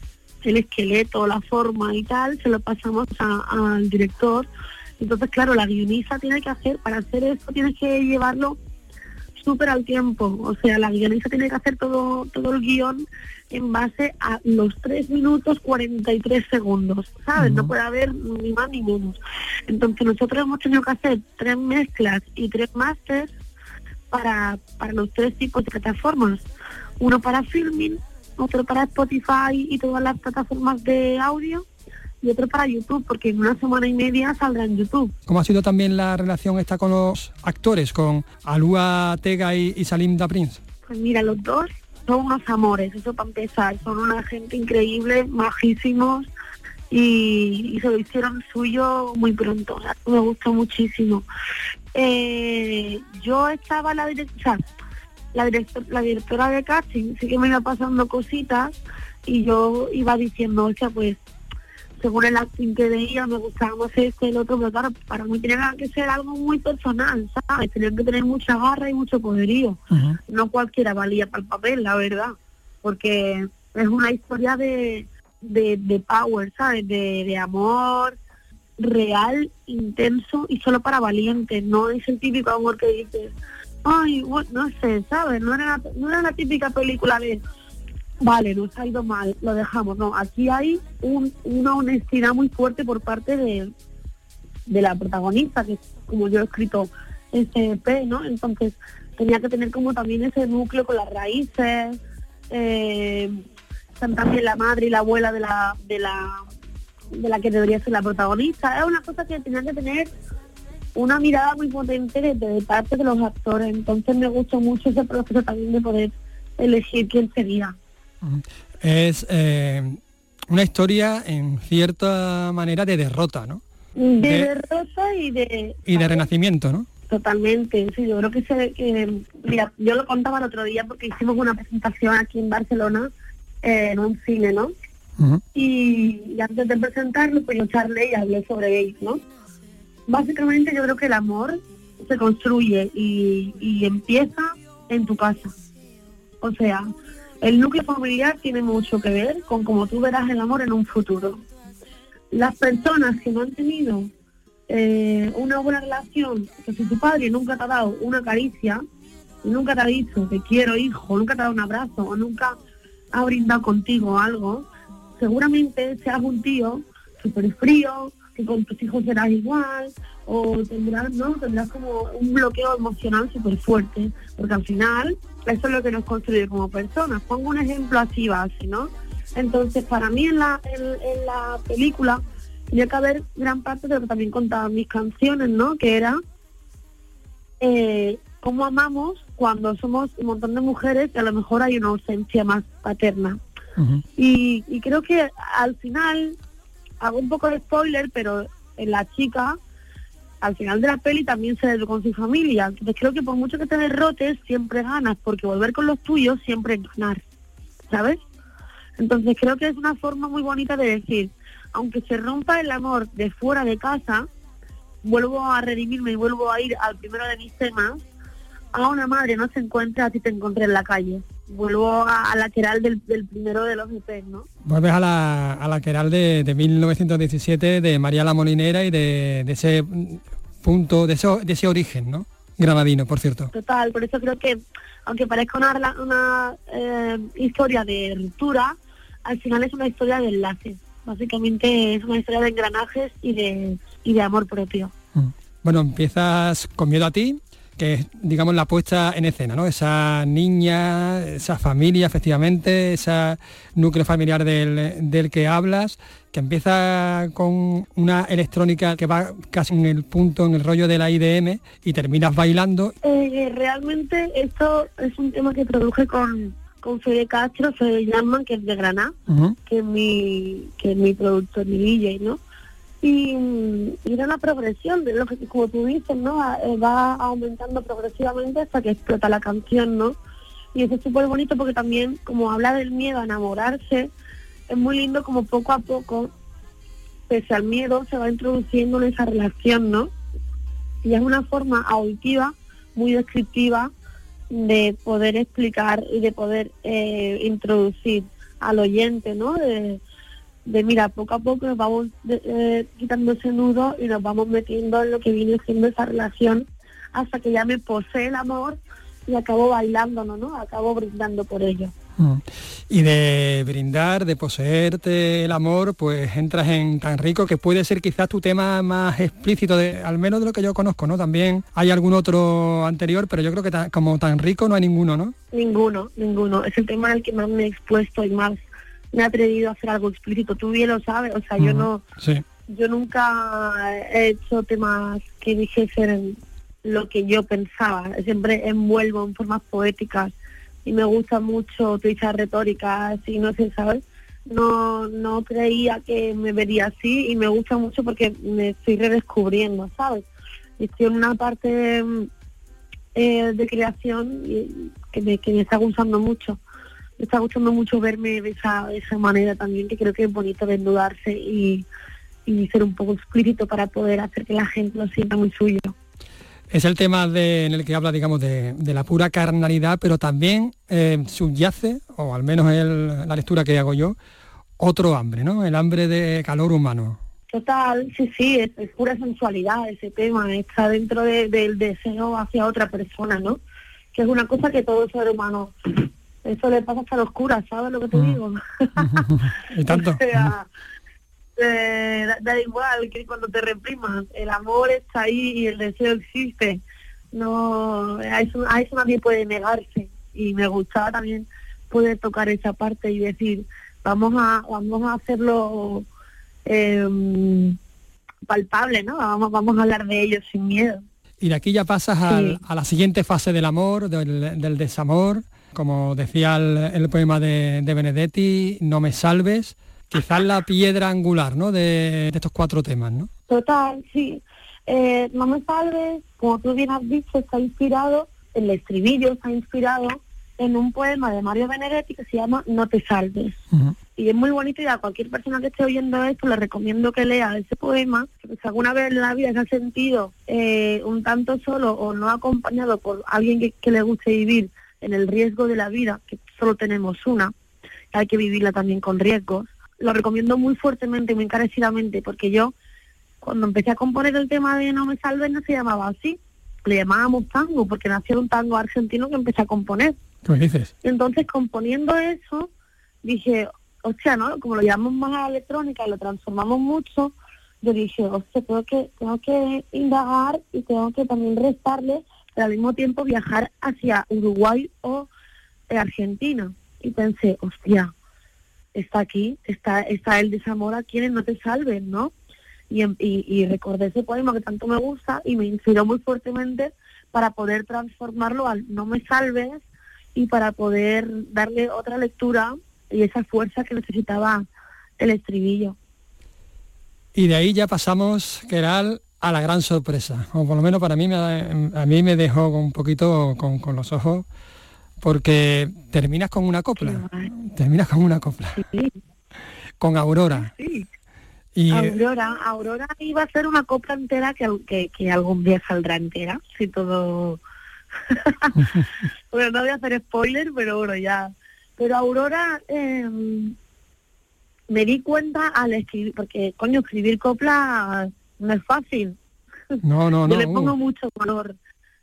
el esqueleto, la forma y tal, se lo pasamos al director. Entonces, claro, la guionista tiene que hacer, para hacer esto, tiene que llevarlo súper al tiempo. O sea, la guionista tiene que hacer todo, todo el guion en base a los 3 minutos 43 segundos, ¿sabes? No puede haber ni más ni menos. Entonces nosotros hemos tenido que hacer tres mezclas y tres masters para, para los tres tipos de plataformas. Uno para filming, otro para Spotify y todas las plataformas de audio y otro para YouTube, porque en una semana y media saldrá en YouTube. ¿Cómo ha sido también la relación esta con los actores, con Alua Tega y, y Salim Da Prince? Pues mira, los dos son unos amores, eso para empezar, son una gente increíble, majísimos y, y se lo hicieron suyo muy pronto, o sea, me gustó muchísimo. Eh, yo estaba la directora, la, director, la directora de casting, sí que me iba pasando cositas y yo iba diciendo, o sea, pues según el acting que veía me gustaba más este, el otro, pero claro, para mí tenía que ser algo muy personal, ¿sabes? Tenía que tener mucha garra y mucho poderío. No cualquiera valía para el papel, la verdad, porque es una historia de, de, de power, ¿sabes? De, de amor real, intenso y solo para valientes, no es el típico amor que dices, ay, bueno, no sé, ¿sabes? No era, no era la típica película de vale, nos ha ido mal, lo dejamos. No, aquí hay un- una honestidad muy fuerte por parte de, de la protagonista, que es como yo he escrito SP, ¿no? Entonces tenía que tener como también ese núcleo con las raíces, eh, también la madre y la abuela de la, de la de la que debería ser la protagonista. Es una cosa que tenía que tener una mirada muy potente de, de parte de los actores. Entonces me gustó mucho ese proceso también de poder elegir quién sería. Es eh, una historia en cierta manera de derrota, ¿no? De, De- derrota y de Y de renacimiento, ¿no? totalmente. Sí, yo creo que se que mira, yo lo contaba el otro día porque hicimos una presentación aquí en Barcelona eh, en un cine, ¿no? y, y antes de presentarlo, pues yo charlé y hablé sobre ello, ¿no? Básicamente yo creo que el amor se construye y, y empieza en tu casa. O sea, el núcleo familiar tiene mucho que ver con cómo tú verás el amor en un futuro. Las personas que no han tenido eh, una buena relación, que si tu padre nunca te ha dado una caricia, nunca te ha dicho te quiero hijo, nunca te ha dado un abrazo, o nunca ha brindado contigo algo, seguramente seas un tío súper frío, que con tus hijos serás igual, o tendrás, ¿no? Tendrás como un bloqueo emocional súper fuerte, porque al final eso es lo que nos construye como personas. Pongo un ejemplo así base, ¿no? Entonces, para mí en la, en, en la película tenía que haber gran parte de lo que también contaban mis canciones, ¿no? Que era eh, cómo amamos cuando somos un montón de mujeres y a lo mejor hay una ausencia más paterna. Y, y creo que al final, hago un poco de spoiler, pero en la chica, al final de la peli también se ve con su familia. Entonces creo que por mucho que te derrotes, siempre ganas, porque volver con los tuyos siempre es ganar, ¿sabes? Entonces creo que es una forma muy bonita de decir, aunque se rompa el amor de fuera de casa, vuelvo a redimirme y vuelvo a ir al primero de mis temas, a una madre no se encuentra, a ti te encontré en la calle. Vuelvo a, a la lateral del, del primero de los EPs, ¿no? Vuelves a la, a la Queral de, de 1917 de María la Molinera y de, de ese mm, punto, de ese, de ese origen, ¿no? Granadino, por cierto. Total, por eso creo que, aunque parezca una, una eh, historia de ruptura, al final es una historia de enlaces. Básicamente es una historia de engranajes y de, y de amor propio. Bueno, empiezas con miedo a ti, que es, digamos, la puesta en escena, ¿no? Esa niña, esa familia, efectivamente, ese núcleo familiar del, del que hablas, que empieza con una electrónica que va casi en el punto, en el rollo de la IDM, y terminas bailando. Eh, realmente esto es un tema que produje con, con Fede Castro, Fede Llaman, que es de Granada, que es mi, que es mi productor, mi DJ, ¿no? Y, era una progresión de lo que, como tú dices, ¿no? Eh, Va aumentando progresivamente hasta que explota la canción, ¿no? Y eso es súper bonito porque también, como habla del miedo a enamorarse, es muy lindo como poco a poco, pese al miedo, se va introduciendo en esa relación, ¿no? Y es una forma auditiva, muy descriptiva, de poder explicar y de poder eh, introducir al oyente, ¿no? De, de, mira, poco a poco nos vamos de- eh, quitando ese nudo y nos vamos metiendo en lo que viene siendo esa relación hasta que ya me posee el amor y acabo bailando, ¿no? Acabo brindando por ello. Mm. Y de brindar, de poseerte el amor, pues entras en tan rico que puede ser quizás tu tema más explícito, de, al menos de lo que yo conozco, ¿no? También hay algún otro anterior, pero yo creo que ta- como tan rico no hay ninguno, ¿no? Ninguno, ninguno. Es el tema el que más me he expuesto y más me he atrevido a hacer algo explícito. Tú bien lo sabes, o sea, yo no, Sí. yo nunca he hecho temas que dijesen lo que yo pensaba. Siempre envuelvo en formas poéticas y me gusta mucho utilizar retóricas y no sé, ¿sabes? No, no creía que me vería así y me gusta mucho porque me estoy redescubriendo, ¿sabes? Y estoy en una parte mm, eh, de creación que me, que me está gustando mucho. Me está gustando mucho verme de esa, de esa manera también, que creo que es bonito desnudarse y, y ser un poco explícito para poder hacer que la gente lo sienta muy suyo. Es el tema de- en el que habla, digamos, de, de la pura carnalidad, pero también eh, subyace, o al menos es la lectura que hago yo, otro hambre, ¿no? El hambre de calor humano. Total, sí, sí, es, es pura sensualidad ese tema, está dentro de- del deseo hacia otra persona, ¿no? Que es una cosa que todo ser humano eso le pasa hasta los curas, ¿sabes lo que te Mm. digo? y tanto. O sea, eh, da, da igual que cuando te repriman, el amor está ahí y el deseo existe. No, a eso, a eso nadie puede negarse. Y me gustaba también poder tocar esa parte y decir, vamos a, vamos a hacerlo eh, palpable, ¿no? Vamos, vamos a hablar de ellos sin miedo. Y de aquí ya pasas al- a la siguiente fase del amor, del, del desamor, como decía el, el poema de, de Benedetti, No me salves, quizás la piedra angular ¿no? de, de estos cuatro temas, ¿no? Total, sí. Eh, no me salves, como tú bien has dicho, está inspirado, el estribillo está inspirado en un poema de Mario Benedetti que se llama No te salves. Y es muy bonito y a cualquier persona que esté oyendo esto le recomiendo que lea ese poema, si alguna vez en la vida se ha sentido eh, un tanto solo o no acompañado por alguien que, que le guste vivir en el riesgo de la vida, que solo tenemos una, hay que vivirla también con riesgos, lo recomiendo muy fuertemente, muy encarecidamente, porque yo cuando empecé a componer el tema de No me salves no se llamaba así, le llamábamos tango, porque nació un tango argentino que empecé a componer. ¿Qué me dices? Entonces componiendo eso, dije, hostia, ¿no? Como lo llamamos más a la electrónica y lo transformamos mucho, yo dije, hostia, tengo que, tengo que indagar y tengo que también restarle, al mismo tiempo viajar hacia Uruguay o eh, Argentina. Y pensé, hostia, está aquí, está, está el desamor a quienes no te salven, ¿no? Y, em- y, y recordé ese poema que tanto me gusta y me inspiró muy fuertemente para poder transformarlo al no me salves y para poder darle otra lectura y esa fuerza que necesitaba el estribillo. Y de ahí ya pasamos, Keral, a la gran sorpresa, o por lo menos para mí me, a mí me dejó un poquito con, con los ojos, porque terminas con una copla, terminas con una copla, con Aurora. Y, Aurora, Aurora iba a ser una copla entera que, que, que algún día saldrá entera, si todo... bueno, no voy a hacer spoiler, pero bueno, ya. Pero Aurora, eh, me di cuenta al escribir, porque coño, escribir copla no es fácil. No, no, Yo no. le pongo uh. mucho valor.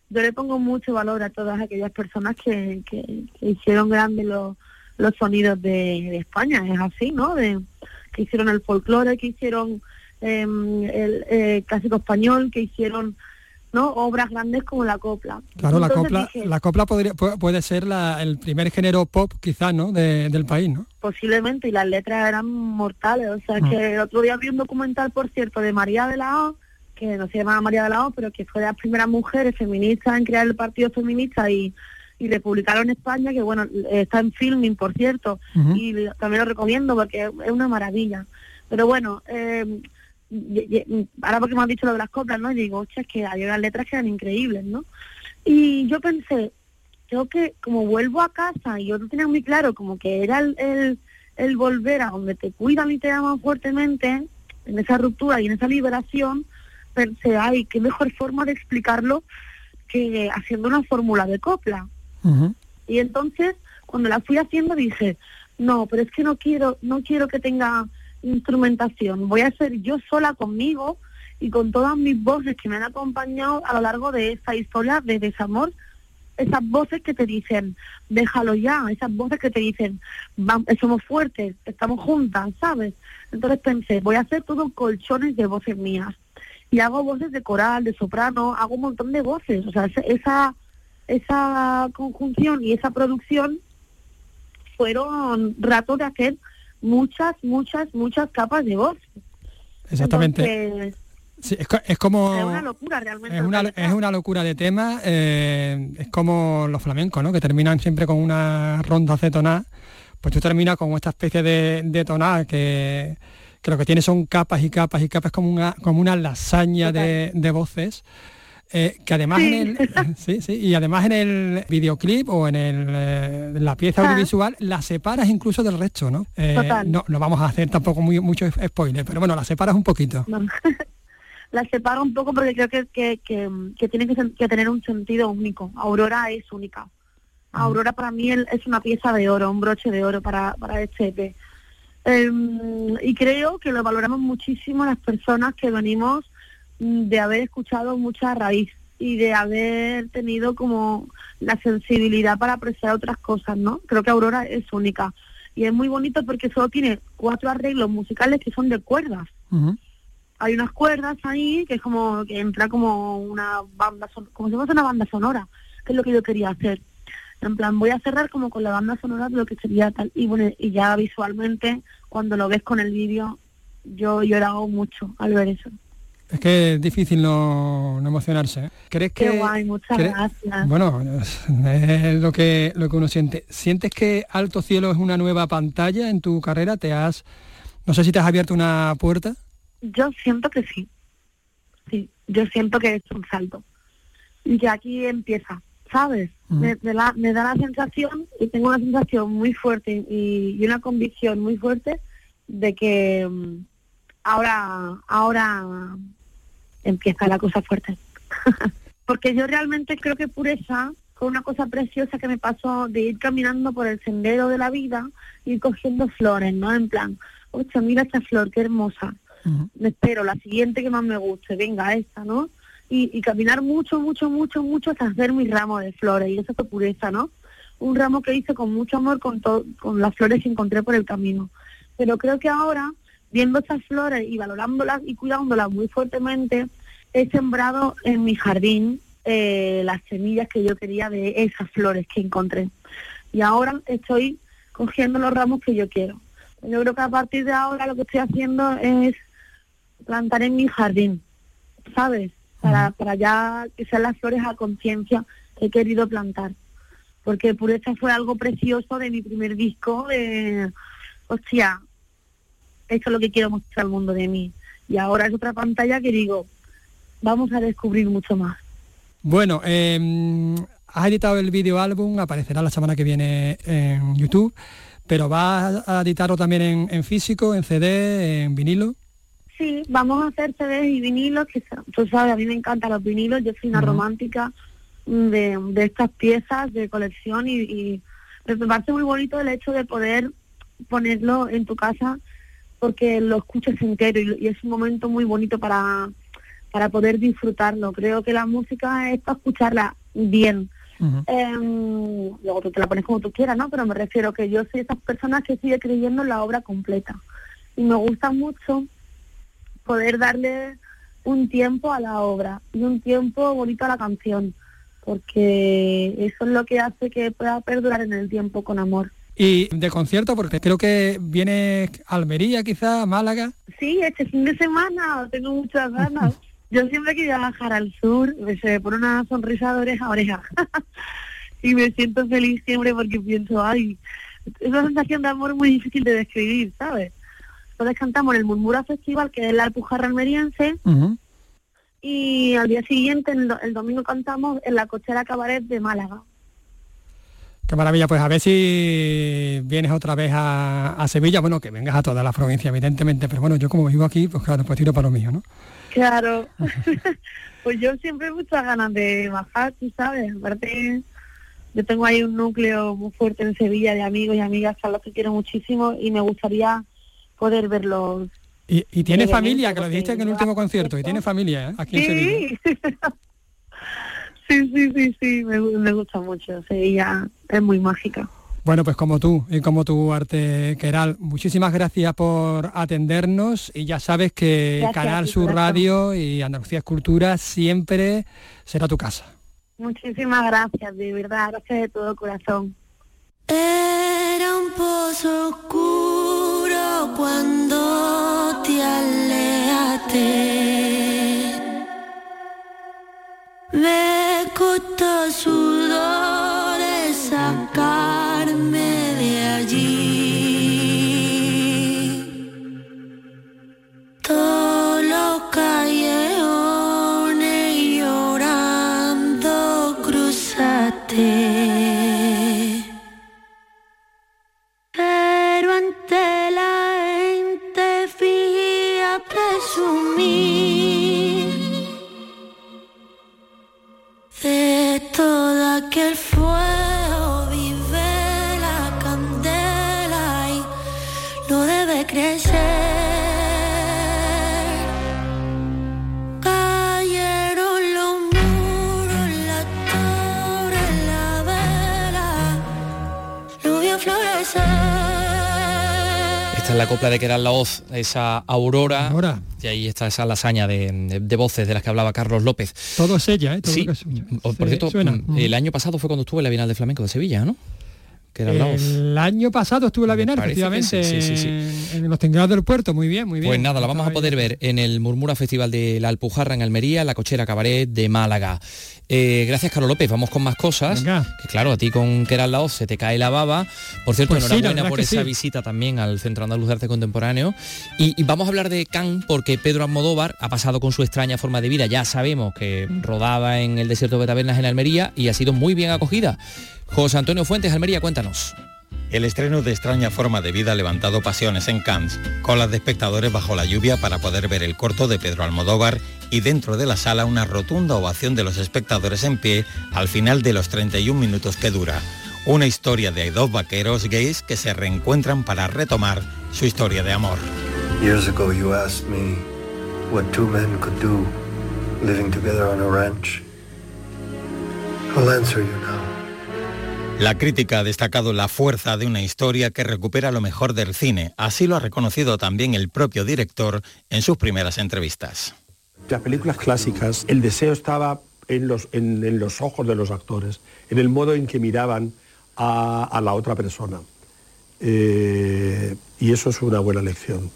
Yo le pongo mucho valor a todas aquellas personas que, que, que hicieron grandes los, los sonidos de, de España. Es así, ¿no? De, que hicieron el folclore, que hicieron eh, el clásico español, que hicieron no obras grandes como la copla. Claro, la copla, dije, la copla podría, pu- puede ser la- el primer género pop quizás, ¿no? De- del país, ¿no? posiblemente, y las letras eran mortales. O sea, Mm. que el otro día vi un documental, por cierto, de María de la O, que no se llamaba María de la O, pero que fue de las primeras mujeres feministas en crear el partido feminista y, y republicano en España, que bueno, está en filming, por cierto, y también lo recomiendo porque es una maravilla. Pero bueno, eh, ahora porque me has dicho lo de las coplas, ¿no? Y digo, hostia, es que hay unas letras que eran increíbles, ¿no? Y yo pensé, creo que como vuelvo a casa y yo no tenía muy claro como que era el, el, el volver a donde te cuidan y te aman fuertemente, en esa ruptura y en esa liberación, pensé, ay, qué mejor forma de explicarlo que haciendo una fórmula de copla. Y entonces, cuando la fui haciendo, dije, no, pero es que no quiero, no quiero que tenga instrumentación. Voy a ser yo sola conmigo y con todas mis voces que me han acompañado a lo largo de esta historia de desamor. Esas voces que te dicen, déjalo ya, esas voces que te dicen, "Vam- somos fuertes, estamos juntas, ¿sabes? Entonces pensé, voy a hacer todo colchones de voces mías. Y hago voces de coral, de soprano, hago un montón de voces. O sea, esa, esa conjunción y esa producción fueron ratos de hacer muchas, muchas, muchas capas de voz. Exactamente. Entonces, Sí, es, es como... es una locura realmente. Es una, es una locura de tema, eh, es como los flamencos, ¿no? Que terminan siempre con una ronda de tonada. Pues tú terminas con esta especie de, de que, que lo que tiene son capas y capas y capas como una, como una lasaña de, de voces. Eh, que además Sí. en el sí, sí, y además en el videoclip o en, el, eh, en la pieza Ah. audiovisual la separas incluso del resto, ¿no? Eh, Total. no, no vamos a hacer tampoco muy, mucho spoiler, pero bueno, la separas un poquito. No. la separo un poco porque creo que, que, que, que tiene que, tener un sentido único. Aurora es única. Aurora para mí es una pieza de oro, un broche de oro para, para este EP. Em, y creo que lo valoramos muchísimo las personas que venimos mm, de haber escuchado mucha raíz y de haber tenido como la sensibilidad para apreciar otras cosas, ¿no? Creo que Aurora es única. Y es muy bonito porque solo tiene cuatro arreglos musicales que son de cuerdas. Hay unas cuerdas ahí que es como que entra como una banda, como si fuese una banda sonora, que es lo que yo quería hacer. En plan, voy a cerrar como con la banda sonora de lo que sería tal. Y bueno, y ya visualmente, cuando lo ves con el vídeo, yo he llorado mucho al ver eso. Es que es difícil no, no emocionarse. ¿eh? ¿Crees que Qué guay, muchas gracias. Bueno, es lo que lo que uno siente. ¿Sientes que Alto Cielo es una nueva pantalla en tu carrera? ¿Te has no sé si te has abierto una puerta? Yo siento que sí. Sí, yo siento que es un salto. Y que aquí empieza, ¿sabes? me, me la- me da la sensación, y tengo una sensación muy fuerte y, y una convicción muy fuerte de que mm, ahora, ahora empieza la cosa fuerte. Porque yo realmente creo que pureza fue una cosa preciosa que me pasó de ir caminando por el sendero de la vida y cogiendo flores, ¿no? En plan, oye, mira esta flor, qué hermosa. Me espero la siguiente que más me guste, venga esta, ¿no? Y, y caminar mucho, mucho, mucho, mucho hasta hacer mi ramo de flores. Y eso fue pureza, ¿no? Un ramo que hice con mucho amor con, to- con las flores que encontré por el camino. Pero creo que ahora, viendo estas flores y valorándolas y cuidándolas muy fuertemente, he sembrado en mi jardín eh, las semillas que yo quería de esas flores que encontré. Y ahora estoy cogiendo los ramos que yo quiero. Yo creo que a partir de ahora lo que estoy haciendo es plantar en mi jardín, ¿sabes? Para, para ya que sean las flores a conciencia que he querido plantar. Porque Pureza fue algo precioso de mi primer disco, de, hostia, esto es lo que quiero mostrar al mundo de mí. Y ahora es otra pantalla que digo, vamos a descubrir mucho más. Bueno, eh, has editado el video álbum, aparecerá la semana que viene en YouTube, pero vas a editarlo también en, en físico, en CD, en vinilo. Sí, vamos a hacer CDs y vinilos, que tú sabes, a mí me encantan los vinilos, yo soy una romántica mm, de, de estas piezas de colección y, y me parece muy bonito el hecho de poder ponerlo en tu casa porque lo escuches entero y, y es un momento muy bonito para, para poder disfrutarlo. Creo que la música es para escucharla bien. Em, luego tú te la pones como tú quieras, ¿no? Pero me refiero que yo soy esas personas que sigue creyendo en la obra completa. Y me gusta mucho poder darle un tiempo a la obra y un tiempo bonito a la canción, porque eso es lo que hace que pueda perdurar en el tiempo con amor. Y de concierto, porque creo que viene Almería quizá, Málaga. Sí, este fin de semana tengo muchas ganas. Yo siempre quería bajar al sur, me pone una sonrisa de oreja a oreja. y me siento feliz siempre porque pienso, ay, es una sensación de amor muy difícil de describir, ¿sabes? Entonces cantamos en el Murmura Festival, que es la Alpujarra almeriense, y al día siguiente, el domingo, cantamos en la Cochera Cabaret de Málaga. Qué maravilla, pues a ver si vienes otra vez a, a Sevilla, bueno, que vengas a toda la provincia, evidentemente, pero bueno, yo como vivo aquí, pues claro, pues tiro para lo mío, ¿no? Claro. pues yo siempre muchas ganas de bajar, tú sabes. Aparte, yo tengo ahí un núcleo muy fuerte en Sevilla de amigos y amigas a los que quiero muchísimo y me gustaría poder verlos. Y, y tiene familia, que lo dijiste en el último concierto, y tiene familia ¿eh? aquí en Sevilla. Sí. sí, sí, sí, sí, me, me gusta mucho. Sevilla es muy mágica. Bueno, pues como tú y como tu arte, Keral, muchísimas gracias por atendernos y ya sabes que Gracias Canal Sur. Radio y Andalucía Escultura siempre será tu casa. Muchísimas gracias, de verdad, gracias de todo corazón. Era un pozo oscuro cuando te alejaste. Me costó sudores de que era la voz, esa Aurora. Y ahí está esa lasaña de, de voces de las que hablaba Carlos López. Todo es ella, ¿eh? Todo Sí. lo que es suyo. O, Por cierto, suena. mm, el año pasado fue cuando estuve en la Bienal de Flamenco de Sevilla, ¿no? Que era la voz. El año pasado estuvo en la Bienal, efectivamente, sí, sí, sí, en los tingrados del puerto. Muy bien, muy bien. Pues nada, la vamos a poder ver en el Murmura Festival de la Alpujarra en Almería, la Cochera Cabaret de Málaga. Eh, gracias, Carlos López. Vamos con más cosas. Que claro, a ti con que eras la voz se te cae la baba. Por cierto, Pues enhorabuena por es que esa visita también al Centro Andaluz de Arte Contemporáneo. Y, y vamos a hablar de Cannes porque Pedro Almodóvar ha pasado con su extraña forma de vida. Ya sabemos que rodaba en el desierto de Tabernas en Almería y ha sido muy bien acogida. José Antonio Fuentes, Almería, cuéntanos. El estreno de Extraña Forma de Vida ha levantado pasiones en Cannes, colas de espectadores bajo la lluvia para poder ver el corto de Pedro Almodóvar y dentro de la sala una rotunda ovación de los espectadores en pie al final de los 31 minutos que dura. Una historia de dos vaqueros gays que se reencuentran para retomar su historia de amor. Years ago, you asked me what two men could do living together on a ranch. I'll answer you now. La crítica ha destacado la fuerza de una historia que recupera lo mejor del cine. Así lo ha reconocido también el propio director en sus primeras entrevistas. Las películas clásicas, el deseo estaba en los, en, los ojos de los actores, en el modo en que miraban a, a la otra persona. Eh, y eso es una buena lección.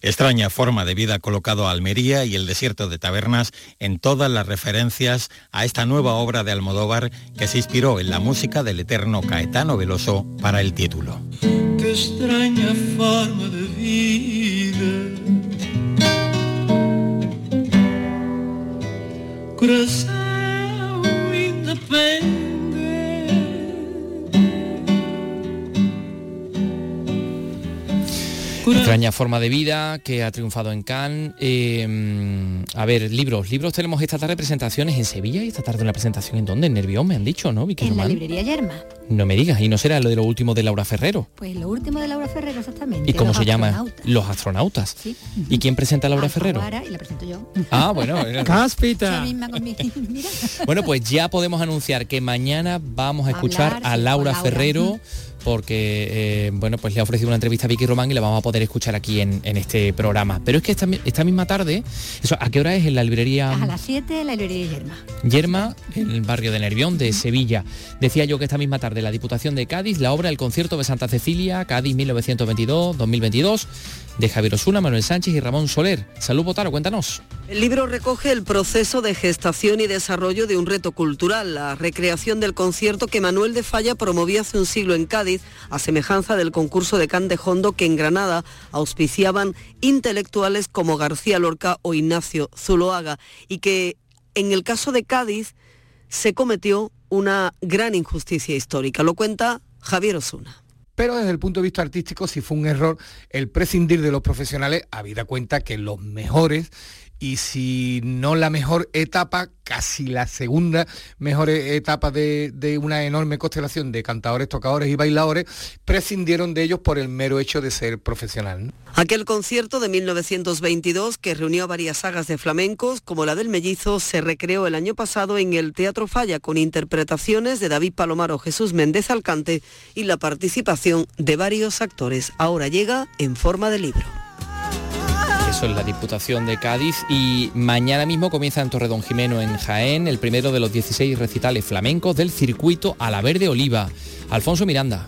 Extraña forma de vida colocado a Almería y el desierto de Tabernas en todas las referencias a esta nueva obra de Almodóvar que se inspiró en la música del eterno Caetano Veloso para el título. Qué extraña forma de vida. Extraña forma de vida que ha triunfado en Cannes. Eh, a ver, libros. Libros tenemos esta tarde presentaciones en Sevilla y esta tarde una presentación en donde? En Nervión, me han dicho, ¿no? Vicky En la librería Yerma. No me digas, y no será lo de lo último de Laura Ferrero. Pues lo último de Laura Ferrero exactamente. ¿Y cómo Los se llama? astronautas. Los astronautas. Sí. ¿Y quién presenta a Laura Ferrero? Y la presento yo. Ah, bueno. mira. Bueno, pues ya podemos anunciar que mañana vamos a escuchar Hablar, a Laura, Laura. Porque eh, bueno pues le ha ofrecido una entrevista a Vicky Román y la vamos a poder escuchar aquí en, en este programa. Pero es que esta, mi- esta misma tarde, eso, ¿a qué hora es en la librería A las 7 en la librería Yerma. Yerma, en el barrio de Nervión de Sevilla? Decía yo que esta misma tarde la Diputación de Cádiz, la obra El concierto de Santa Cecilia, Cádiz 1922-2022, de Javier Osuna, Manuel Sánchez y Ramón Soler. Salud Botaro, cuéntanos. El libro recoge el proceso de gestación y desarrollo de un reto cultural, la recreación del concierto que Manuel de Falla promovió hace un siglo en Cádiz, a semejanza del concurso de Can de Hondo que en Granada auspiciaban intelectuales como García Lorca o Ignacio Zuloaga, y que en el caso de Cádiz se cometió una gran injusticia histórica. Lo cuenta Javier Osuna. Pero desde el punto de vista artístico sí fue un error el prescindir de los profesionales, habida cuenta que los mejores, y si no la mejor etapa, casi la segunda mejor e- etapa de, una enorme constelación de cantadores, tocadores y bailadores, prescindieron de ellos por el mero hecho de ser profesional. Aquel concierto de 1922 que reunió varias sagas de flamencos, como la del Mellizo, se recreó el año pasado en el Teatro Falla con interpretaciones de David Palomaro, Jesús Méndez Alcante y la participación de varios actores. Ahora llega en forma de libro. Eso es la Diputación de Cádiz y mañana mismo comienza en Torredón Jimeno en Jaén el primero de los 16 recitales flamencos del circuito a la Verde Oliva. Alfonso Miranda.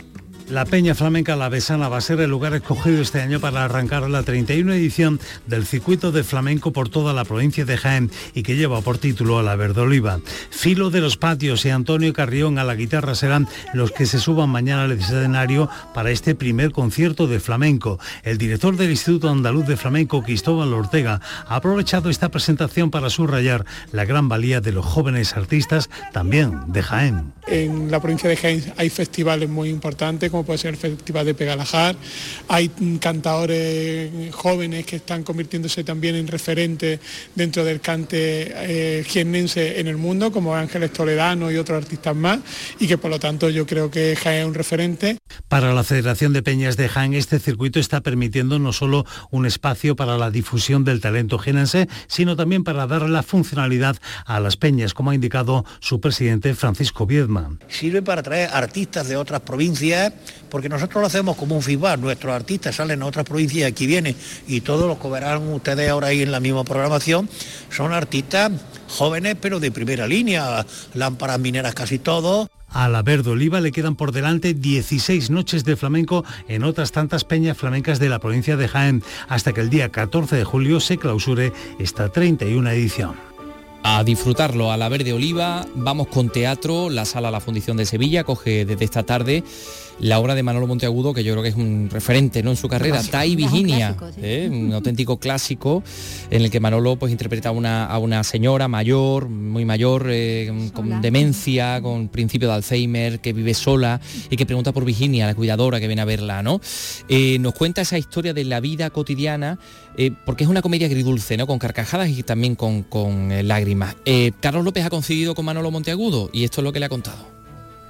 La Peña Flamenca La Besana va a ser el lugar escogido este año para arrancar la 31 edición del circuito de flamenco por toda la provincia de Jaén y que lleva por título a la Verde Oliva. Filo de los Patios y Antonio Carrión a la guitarra serán los que se suban mañana al escenario para este primer concierto de flamenco. El director del Instituto Andaluz de Flamenco, Cristóbal Ortega, ha aprovechado esta presentación para subrayar la gran valía de los jóvenes artistas también de Jaén. En la provincia de Jaén hay festivales muy importantes, como puede ser el Festival de Pegalajar. Hay cantadores jóvenes que están convirtiéndose también en referentes dentro del cante eh, jiennense en el mundo, como Ángeles Toledano y otros artistas más, y que por lo tanto yo creo que Jaén es un referente. Para la Federación de Peñas de Jaén, este circuito está permitiendo no solo un espacio para la difusión del talento genense, sino también para dar la funcionalidad a las peñas, como ha indicado su presidente Francisco Viedma. Sirve para traer artistas de otras provincias, porque nosotros lo hacemos como un feedback. Nuestros artistas salen a otras provincias y aquí vienen, y todos los que verán ustedes ahora ahí en la misma programación son artistas jóvenes, pero de primera línea, lámparas mineras casi todos. A la Verde Oliva le quedan por delante 16 noches de flamenco en otras tantas peñas flamencas de la provincia de Jaén, hasta que el día 14 de julio se clausure esta 31 edición. A disfrutarlo a la Verde Oliva, vamos con teatro, la sala La Fundición de Sevilla coge desde esta tarde la obra de Manolo Monteagudo, que yo creo que es un referente ¿no? en su carrera, Tai Virginia, ¿eh? un auténtico clásico en el que Manolo pues, interpreta a una, a una señora mayor, muy mayor, eh, con demencia, con principio de Alzheimer, que vive sola y que pregunta por Virginia, la cuidadora que viene a verla. ¿no? Eh, nos cuenta esa historia de la vida cotidiana, porque es una comedia agridulce, ¿no? con carcajadas y también con, con lágrimas. Carlos López ha coincidido con Manolo Monteagudo y esto es lo que le ha contado.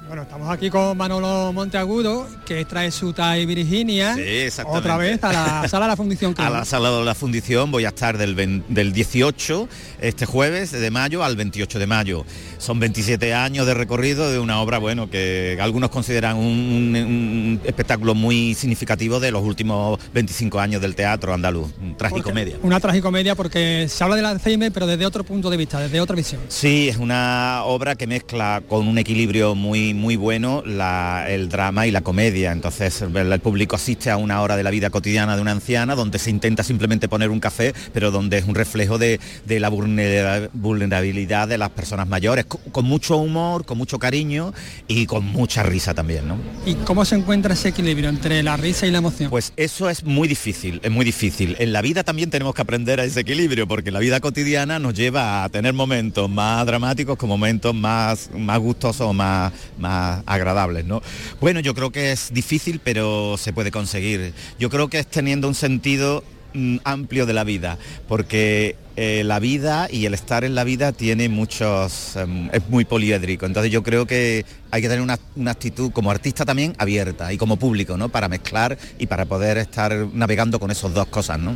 Bueno, estamos aquí con Manolo Monteagudo, que trae su TAI Virginia. Otra vez a la sala de la Fundición. A la sala de la Fundición voy a estar del, del 18, este jueves de mayo, al 28 de mayo. Son 27 años de recorrido de una obra, bueno, que algunos consideran un, un espectáculo muy significativo de los últimos 25 años del teatro andaluz. Tragicomedia. Una tragicomedia porque se habla del Alzheimer, pero desde otro punto de vista, desde otra visión. Sí, es una obra que mezcla con un equilibrio muy muy bueno el drama y la comedia. Entonces el público asiste a una hora de la vida cotidiana de una anciana donde se intenta simplemente poner un café, pero donde es un reflejo de, la vulnerabilidad de las personas mayores, con, mucho humor, con mucho cariño y con mucha risa también. ¿no? ¿Y cómo se encuentra ese equilibrio entre la risa y la emoción? Pues eso es muy difícil, es muy difícil. En la vida también tenemos que aprender a ese equilibrio, porque la vida cotidiana nos lleva a tener momentos más dramáticos como momentos más, más gustosos o más agradables, ¿no? Bueno, yo creo que es difícil, pero se puede conseguir. Yo creo que es teniendo un sentido mm, amplio de la vida, porque eh, la vida y el estar en la vida tiene muchos, em, es muy poliédrico. Entonces yo creo que hay que tener una, actitud como artista también abierta y como público, ¿no? Para mezclar y para poder estar navegando con esas dos cosas, ¿no?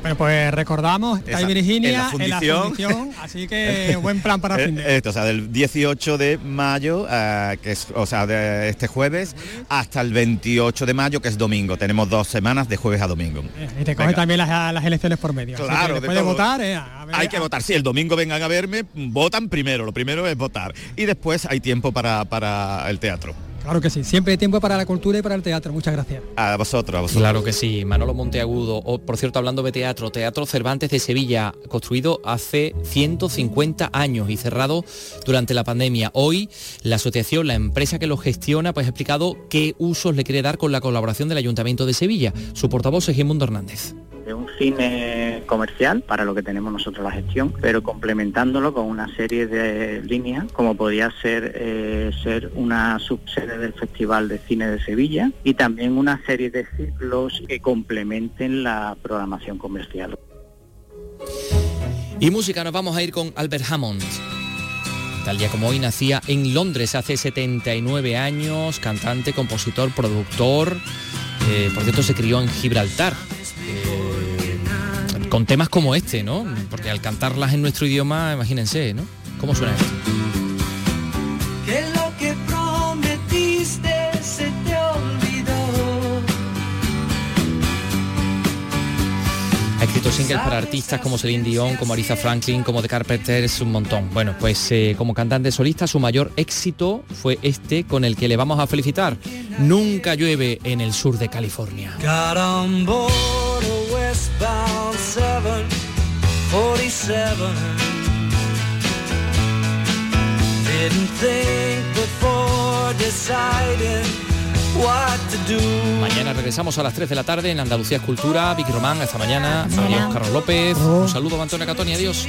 Bueno, pues recordamos, está Virginia, en la, fundición, así que buen plan para fin de... Esto, o sea, del 18 de mayo, eh, que es, o sea, de este jueves, hasta el 28 de mayo, que es domingo. Tenemos dos semanas de jueves a domingo. Eh, y te coge también las, elecciones por medio. Claro, después de votar, hay que votar. Si el domingo vengan a verme, votan primero. Lo primero es votar. Y después hay tiempo para, para el teatro. Claro que sí, siempre hay tiempo para la cultura y para el teatro. Muchas gracias. A vosotros, a vosotros. Claro que sí, Manolo Monteagudo. O, por cierto, hablando de teatro, Teatro Cervantes de Sevilla, construido hace 150 años y cerrado durante la pandemia. Hoy la asociación, la empresa que lo gestiona, pues ha explicado qué usos le quiere dar con la colaboración del Ayuntamiento de Sevilla. Su portavoz es Gimundo Hernández un cine comercial para lo que tenemos nosotros la gestión, pero complementándolo con una serie de líneas, como podría ser eh, ser una subsede del Festival de Cine de Sevilla y también una serie de ciclos que complementen la programación comercial. Y música, nos vamos a ir con Albert Hammond. Tal día como hoy nacía en Londres hace 79 años, cantante, compositor, productor. Eh, por cierto, se crió en Gibraltar. Eh, con temas como este, ¿no? Porque al cantarlas en nuestro idioma, imagínense, ¿no? ¿Cómo suena esto? Escrito singles para artistas como Celine Dion, como Aretha Franklin, como The Carpenters, un montón. Bueno, pues eh, como cantante solista, su mayor éxito fue este con el que le vamos a felicitar. Nunca llueve en el sur de California. westbound 747 Didn't think before deciding Mañana regresamos a las 3 de la tarde en Andalucía Escultura, Vicky Román, hasta mañana, adiós Carlos López, un saludo a Antonio Catoni, adiós.